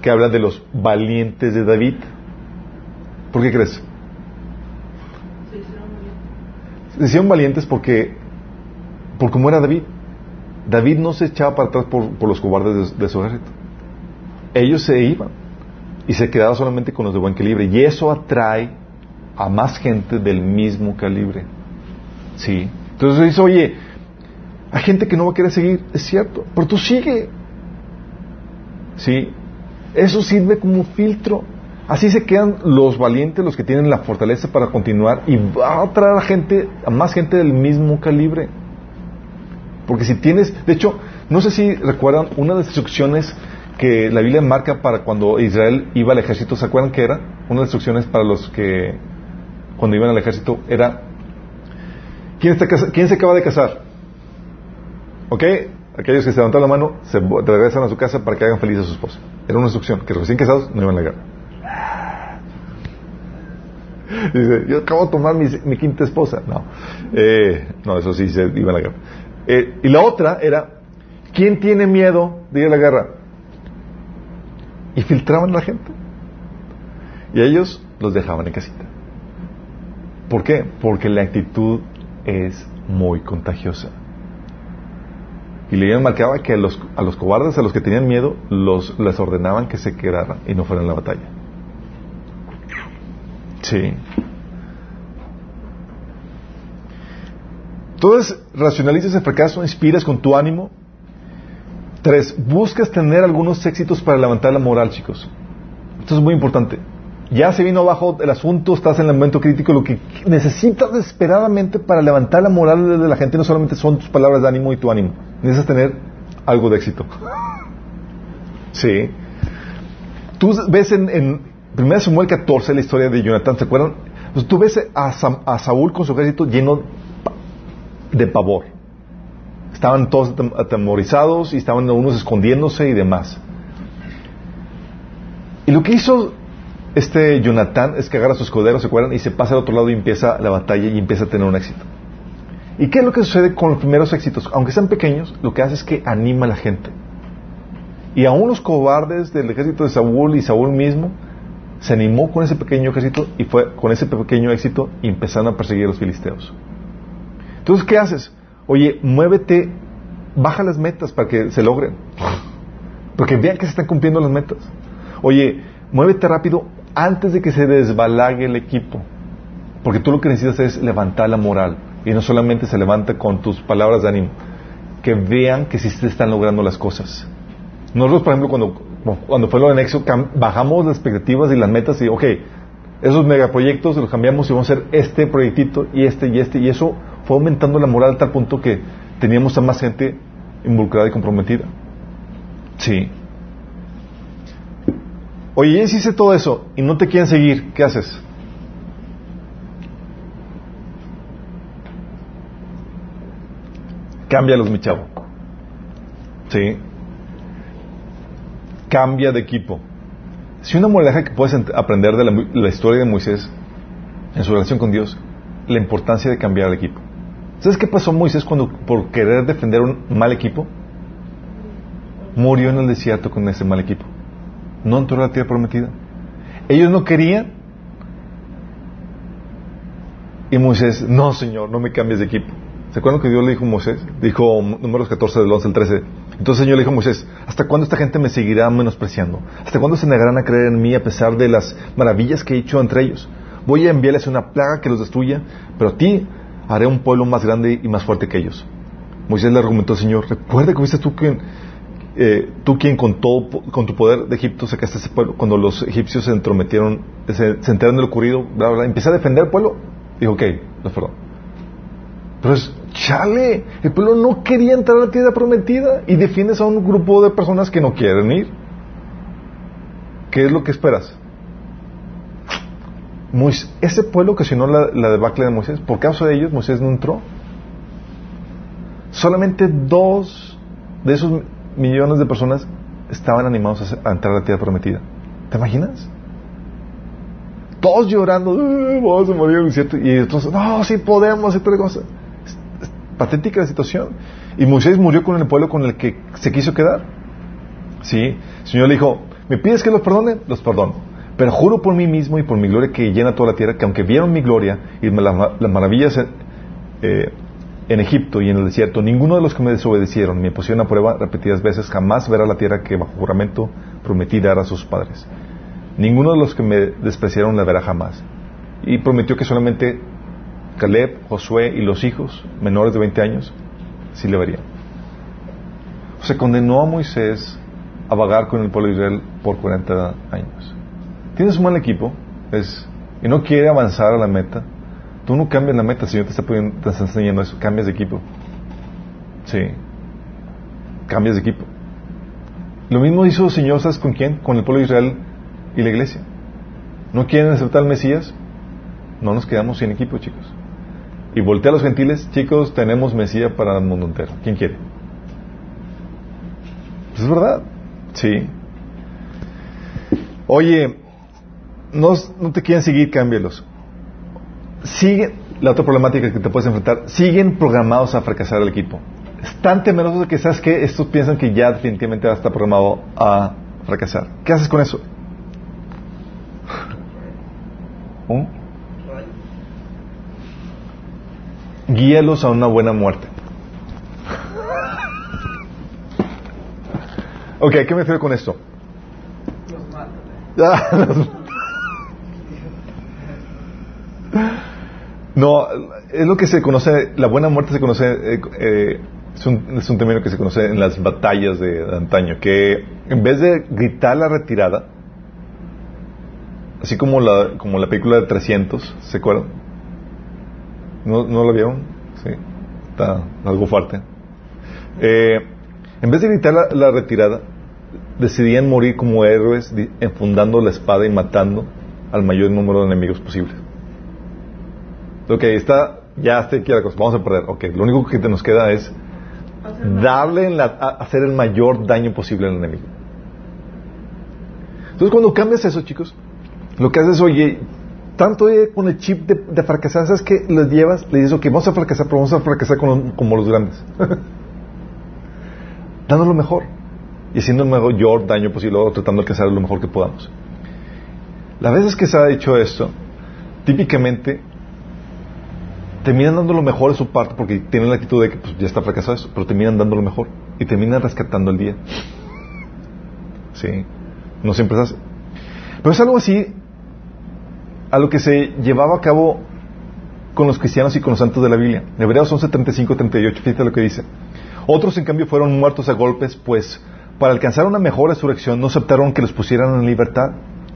que habla de los valientes de David. ¿Por qué crees? se hicieron valientes porque, por como era David. David no se echaba para atrás por, los cobardes de, su ejército. Ellos se iban y se quedaban solamente con los de buen calibre. Y eso atrae a más gente del mismo calibre. ¿Sí? Entonces dice, oye, hay gente que no va a querer seguir, es cierto, pero tú sigue. ¿Sí? Eso sirve como filtro. Así se quedan los valientes, los que tienen la fortaleza para continuar y va a traer a gente, a más gente del mismo calibre. Porque si tienes, de hecho, no sé si recuerdan una de las instrucciones que la Biblia marca para cuando Israel iba al ejército, ¿se acuerdan qué era? Una de las instrucciones para los que cuando iban al ejército era ¿quién, ¿quién se acaba de casar? ¿Ok? Aquellos que se levantan la mano se regresan a su casa para que hagan feliz a su esposa. Era una instrucción, que recién casados no iban a la guerra. [laughs] Yo acabo de tomar mi, quinta esposa. No, eh, no, eso sí se iba a la guerra. Eh, y la otra era, ¿quién tiene miedo de ir a la guerra? Y filtraban a la gente. Y ellos los dejaban en casita. ¿Por qué? Porque la actitud es muy contagiosa. Y le marcaba que a los, a los cobardes, a los que tenían miedo, los, les ordenaban que se quedaran y no fueran a la batalla. Sí. Entonces, racionalizas el fracaso, inspiras con tu ánimo. Tres, buscas tener algunos éxitos para levantar la moral, chicos. Esto es muy importante. Ya se vino abajo el asunto, estás en el momento crítico. Lo que necesitas desesperadamente para levantar la moral de la gente no solamente son tus palabras de ánimo y tu ánimo. Necesitas tener algo de éxito. [laughs] Sí. Tú ves en, Primero Samuel 14, la historia de Jonathan, ¿se acuerdan? Pues tú ves a, Saúl con su ejército lleno de pavor. Estaban todos atemorizados y estaban unos escondiéndose y demás. Y lo que hizo este Jonathan es que agarra a sus escuderos, ¿se acuerdan? Y se pasa al otro lado y empieza la batalla y empieza a tener un éxito. ¿Y qué es lo que sucede con los primeros éxitos? Aunque sean pequeños, lo que hace es que anima a la gente. Y a unos cobardes del ejército de Saúl y Saúl mismo se animó con ese pequeño ejército y fue con ese pequeño éxito y empezaron a perseguir a los filisteos. Entonces, ¿qué haces? Oye, muévete, baja las metas para que se logren. Porque vean que se están cumpliendo las metas. Oye, muévete rápido antes de que se desbalague el equipo. Porque tú lo que necesitas es levantar la moral. Y no solamente se levanta con tus palabras de ánimo, que vean que sí se están logrando las cosas. Nosotros, por ejemplo, cuando, cuando fue lo de Nexo, bajamos las expectativas y las metas y, ok, esos megaproyectos los cambiamos y vamos a hacer este proyectito y este y este, y eso fue aumentando la moral a tal punto que teníamos a más gente involucrada y comprometida. Sí. Oye, ya hiciste todo eso y no te quieren seguir, ¿qué haces? Cámbialos, mi chavo. Sí. Cambia de equipo. Si una moraleja que puedes aprender de la, historia de Moisés en su relación con Dios, la importancia de cambiar el equipo. ¿Sabes qué pasó Moisés cuando por querer defender un mal equipo? Murió en el desierto con ese mal equipo. No entró a la tierra prometida. Ellos no querían. Y Moisés, no, Señor, no me cambies de equipo. ¿Se acuerdan que Dios le dijo a Moisés? Dijo números 14 del 11 al 13. Entonces el Señor le dijo a Moisés, ¿hasta cuándo esta gente me seguirá menospreciando? ¿Hasta cuándo se negarán a creer en mí a pesar de las maravillas que he hecho entre ellos? Voy a enviarles una plaga que los destruya, pero a ti haré un pueblo más grande y más fuerte que ellos. Moisés le argumentó al Señor, recuerda que fuiste tú quien, eh, tú quien con, todo, con tu poder de Egipto sacaste ese pueblo. Cuando los egipcios se entrometieron, se, enteraron de lo ocurrido, bla, bla, empecé a defender al pueblo. Dijo, ok, los perdón. Pero es, chale, el pueblo no quería entrar a la tierra prometida y defiendes a un grupo de personas que no quieren ir. ¿Qué es lo que esperas? ese pueblo que la, la debacle de Moisés, por causa de ellos Moisés no entró. Solamente dos de esos millones de personas estaban animados a, entrar a la tierra prometida. ¿Te imaginas? Todos llorando, vamos a morir el y otros, no, sí podemos, y toda cosa patética la situación. Y Moisés murió con el pueblo con el que se quiso quedar. Sí, el Señor le dijo, ¿me pides que los perdone? Los perdono. Pero juro por mí mismo y por mi gloria que llena toda la tierra, que aunque vieron mi gloria y las, maravillas eh, en Egipto y en el desierto, ninguno de los que me desobedecieron, me pusieron a prueba repetidas veces, jamás verá la tierra que bajo juramento prometí dar a sus padres. Ninguno de los que me despreciaron la verá jamás. Y prometió que solamente Caleb, Josué y los hijos menores de 20 años, sí le verían. Se condenó a Moisés a vagar con el pueblo de Israel por 40 años. Tienes un mal equipo es, y no quiere avanzar a la meta. Tú no cambias la meta, el Señor te está, te está enseñando eso. Cambias de equipo. Sí. Cambias de equipo. Lo mismo hizo el Señor, ¿sabes con quién? Con el pueblo de Israel y la iglesia. ¿No quieren aceptar al Mesías? No nos quedamos sin equipo, chicos y voltea a los gentiles, chicos, tenemos Mesías para el mundo entero. ¿Quién quiere? Pues es verdad. Sí. Oye, no, no te quieren seguir, cámbielos. Siguen, la otra problemática que te puedes enfrentar, siguen programados a fracasar el equipo. Están temerosos de que, ¿sabes que Estos piensan que ya definitivamente va a estar programado a fracasar. ¿Qué haces con eso? [laughs] ¿Oh? Guíalos a una buena muerte. ok, ¿qué me refiero con esto? [laughs] no, es lo que se conoce, la buena muerte se conoce, eh, eh, es, un, término que se conoce en las batallas de, antaño, que en vez de gritar la retirada, así como la, como la película de 300, ¿se acuerdan? ¿No, ¿No lo vieron? Sí. Está algo fuerte. Eh, en vez de evitar la, retirada, decidían morir como héroes enfundando la espada y matando al mayor número de enemigos posible. Ok, está, ya está aquí la cosa, vamos a perder. Ok, lo único que te nos queda es darle la, hacer el mayor daño posible al enemigo. Entonces cuando cambias eso, chicos, lo que haces es, oye, tanto con el chip de, fracasar, ¿sabes qué? Les llevas, le dices, ok, vamos a fracasar, pero vamos a fracasar como los grandes. [laughs] Dando lo mejor y haciendo el mayor daño posible o tratando de hacer lo mejor que podamos. Las veces que se ha hecho esto, típicamente terminan dando lo mejor de su parte porque tienen la actitud de que pues, ya está fracasado eso, pero terminan dando lo mejor y terminan rescatando el día. [laughs] Sí, no siempre se hace. Pero es algo así a lo que se llevaba a cabo con los cristianos y con los santos de la Biblia. Hebreos 11, 35, 38, fíjate lo que dice. Otros, en cambio, fueron muertos a golpes, pues para alcanzar una mejor resurrección no aceptaron que los pusieran en libertad.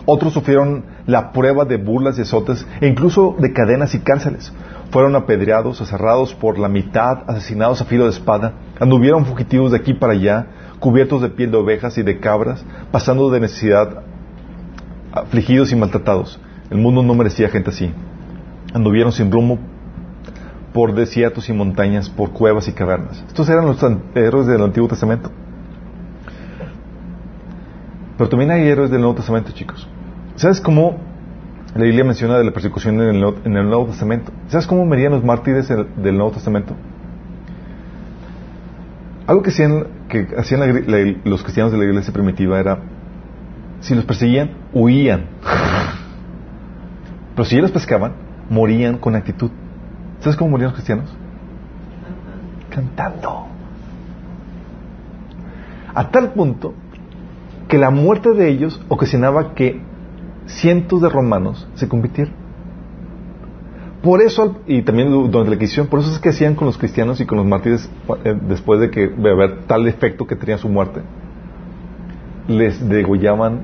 Otros sufrieron la prueba de burlas y azotes e incluso de cadenas y cárceles. Fueron apedreados, aserrados por la mitad, asesinados a filo de espada, anduvieron fugitivos de aquí para allá, cubiertos de piel de ovejas y de cabras, pasando de necesidad, afligidos y maltratados. El mundo no merecía gente así. Anduvieron sin rumbo por desiertos y montañas, por cuevas y cavernas. Estos eran los héroes del Antiguo Testamento. Pero también hay héroes del Nuevo Testamento, chicos. ¿Sabes cómo la Biblia menciona de la persecución en el, Nuevo Testamento? ¿Sabes cómo morían los mártires del Nuevo Testamento? Algo que hacían, que hacían los cristianos de la iglesia primitiva era, si los perseguían, huían. [laughs] Pero si ellos pescaban, morían con actitud. ¿Sabes cómo morían los cristianos? Cantando. A tal punto que la muerte de ellos ocasionaba que cientos de romanos se convirtieran. Por eso, y también durante la Inquisición, por eso es que hacían con los cristianos y con los mártires eh, después de que de haber tal efecto que tenía su muerte. Les degollaban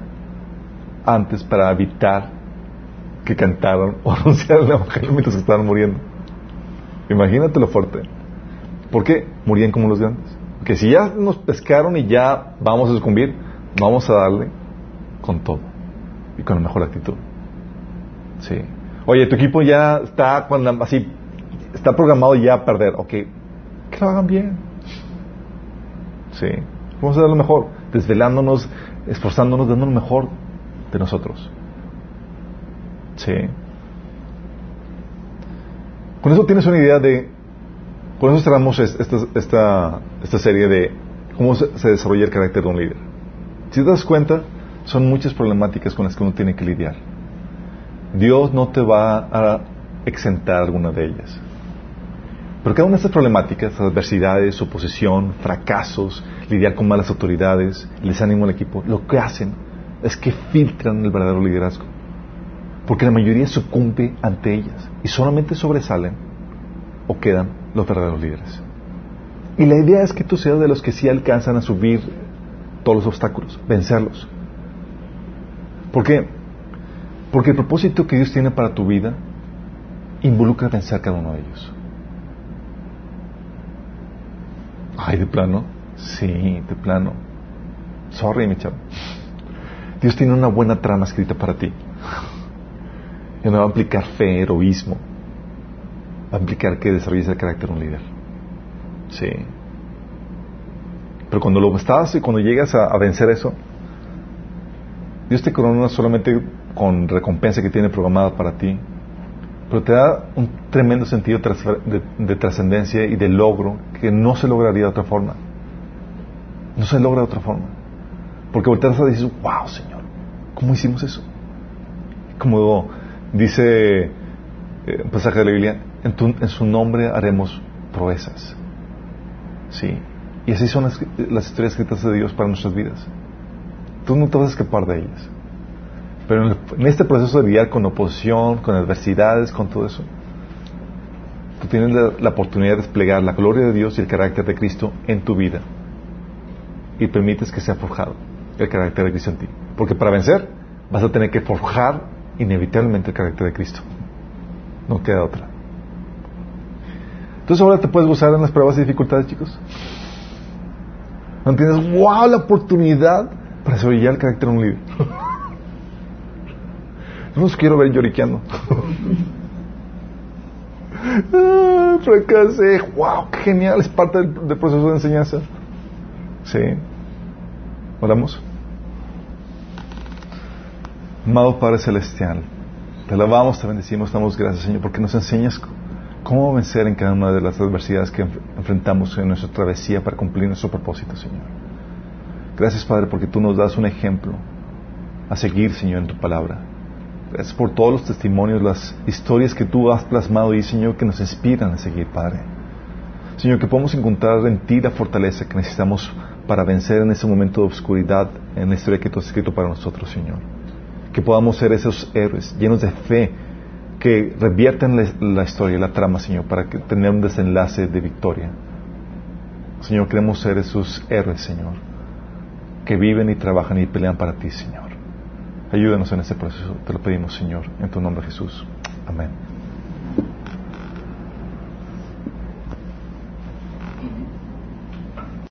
antes para evitar que cantaran [laughs] o anunciaran el evangelio mientras estaban muriendo. Imagínate lo fuerte. ¿Por qué? Morían como los grandes. Que si ya nos pescaron y ya vamos a sucumbir, vamos a darle con todo y con la mejor actitud. Sí. Oye, tu equipo ya está cuando así está programado ya a perder. Ok, que lo hagan bien. Sí. Vamos a dar lo mejor, desvelándonos, esforzándonos, dando lo mejor de nosotros. Sí. Con eso tienes una idea de. Con eso cerramos esta, esta, serie de cómo se desarrolla el carácter de un líder. Si te das cuenta, son muchas problemáticas con las que uno tiene que lidiar. Dios no te va a exentar alguna de ellas. Pero cada una de estas problemáticas, adversidades, oposición, fracasos, lidiar con malas autoridades, el desánimo al equipo, lo que hacen es que filtran el verdadero liderazgo. Porque la mayoría sucumbe ante ellas y solamente sobresalen o quedan los verdaderos líderes. Y la idea es que tú seas de los que sí alcanzan a subir todos los obstáculos, vencerlos. ¿Por qué? Porque el propósito que Dios tiene para tu vida involucra vencer cada uno de ellos. Ay, de plano. Sí, de plano. Sorry, mi chavo. Dios tiene una buena trama escrita para ti. Y no va a implicar fe, heroísmo. Va a implicar que desarrolles el carácter de un líder. Sí. Pero cuando lo estás y cuando llegas a, vencer eso, Dios te corona solamente con recompensa que tiene programada para ti, pero te da un tremendo sentido de, trascendencia y de logro que no se lograría de otra forma. No se logra de otra forma. Porque volteas y dices, wow, Señor, ¿cómo hicimos eso? Como dice eh, un pasaje de la Biblia, en, su nombre haremos proezas. Sí, y así son las, historias escritas de Dios para nuestras vidas. Tú no te vas a escapar de ellas. Pero en, este proceso de lidiar con oposición, con adversidades, con todo eso, tú tienes la, oportunidad de desplegar la gloria de Dios y el carácter de Cristo en tu vida. Y permites que sea forjado el carácter de Cristo en ti. Porque para vencer vas a tener que forjar inevitablemente el carácter de Cristo. No queda otra. Entonces ahora te puedes gozar en las pruebas y dificultades, chicos. ¿No tienes, wow, la oportunidad para desarrollar el carácter de un líder? No los quiero ver lloriqueando. ah, fracasé, wow, qué genial, es parte del, proceso de enseñanza. Sí. Oramos. Amado Padre Celestial, te alabamos, te bendecimos, damos gracias, Señor, porque nos enseñas cómo vencer en cada una de las adversidades que enfrentamos en nuestra travesía para cumplir nuestro propósito, Señor. Gracias, Padre, porque tú nos das un ejemplo a seguir, Señor, en tu palabra. Gracias por todos los testimonios, las historias que tú has plasmado y, Señor, que nos inspiran a seguir, Padre. Señor, que podamos encontrar en ti la fortaleza que necesitamos para vencer en ese momento de oscuridad en la historia que tú has escrito para nosotros, Señor. Que podamos ser esos héroes llenos de fe que revierten la, historia, la trama, Señor, para que tener un desenlace de victoria. Señor, queremos ser esos héroes, Señor, que viven y trabajan y pelean para ti, Señor. Ayúdanos en ese proceso, te lo pedimos, Señor, en tu nombre Jesús. Amén.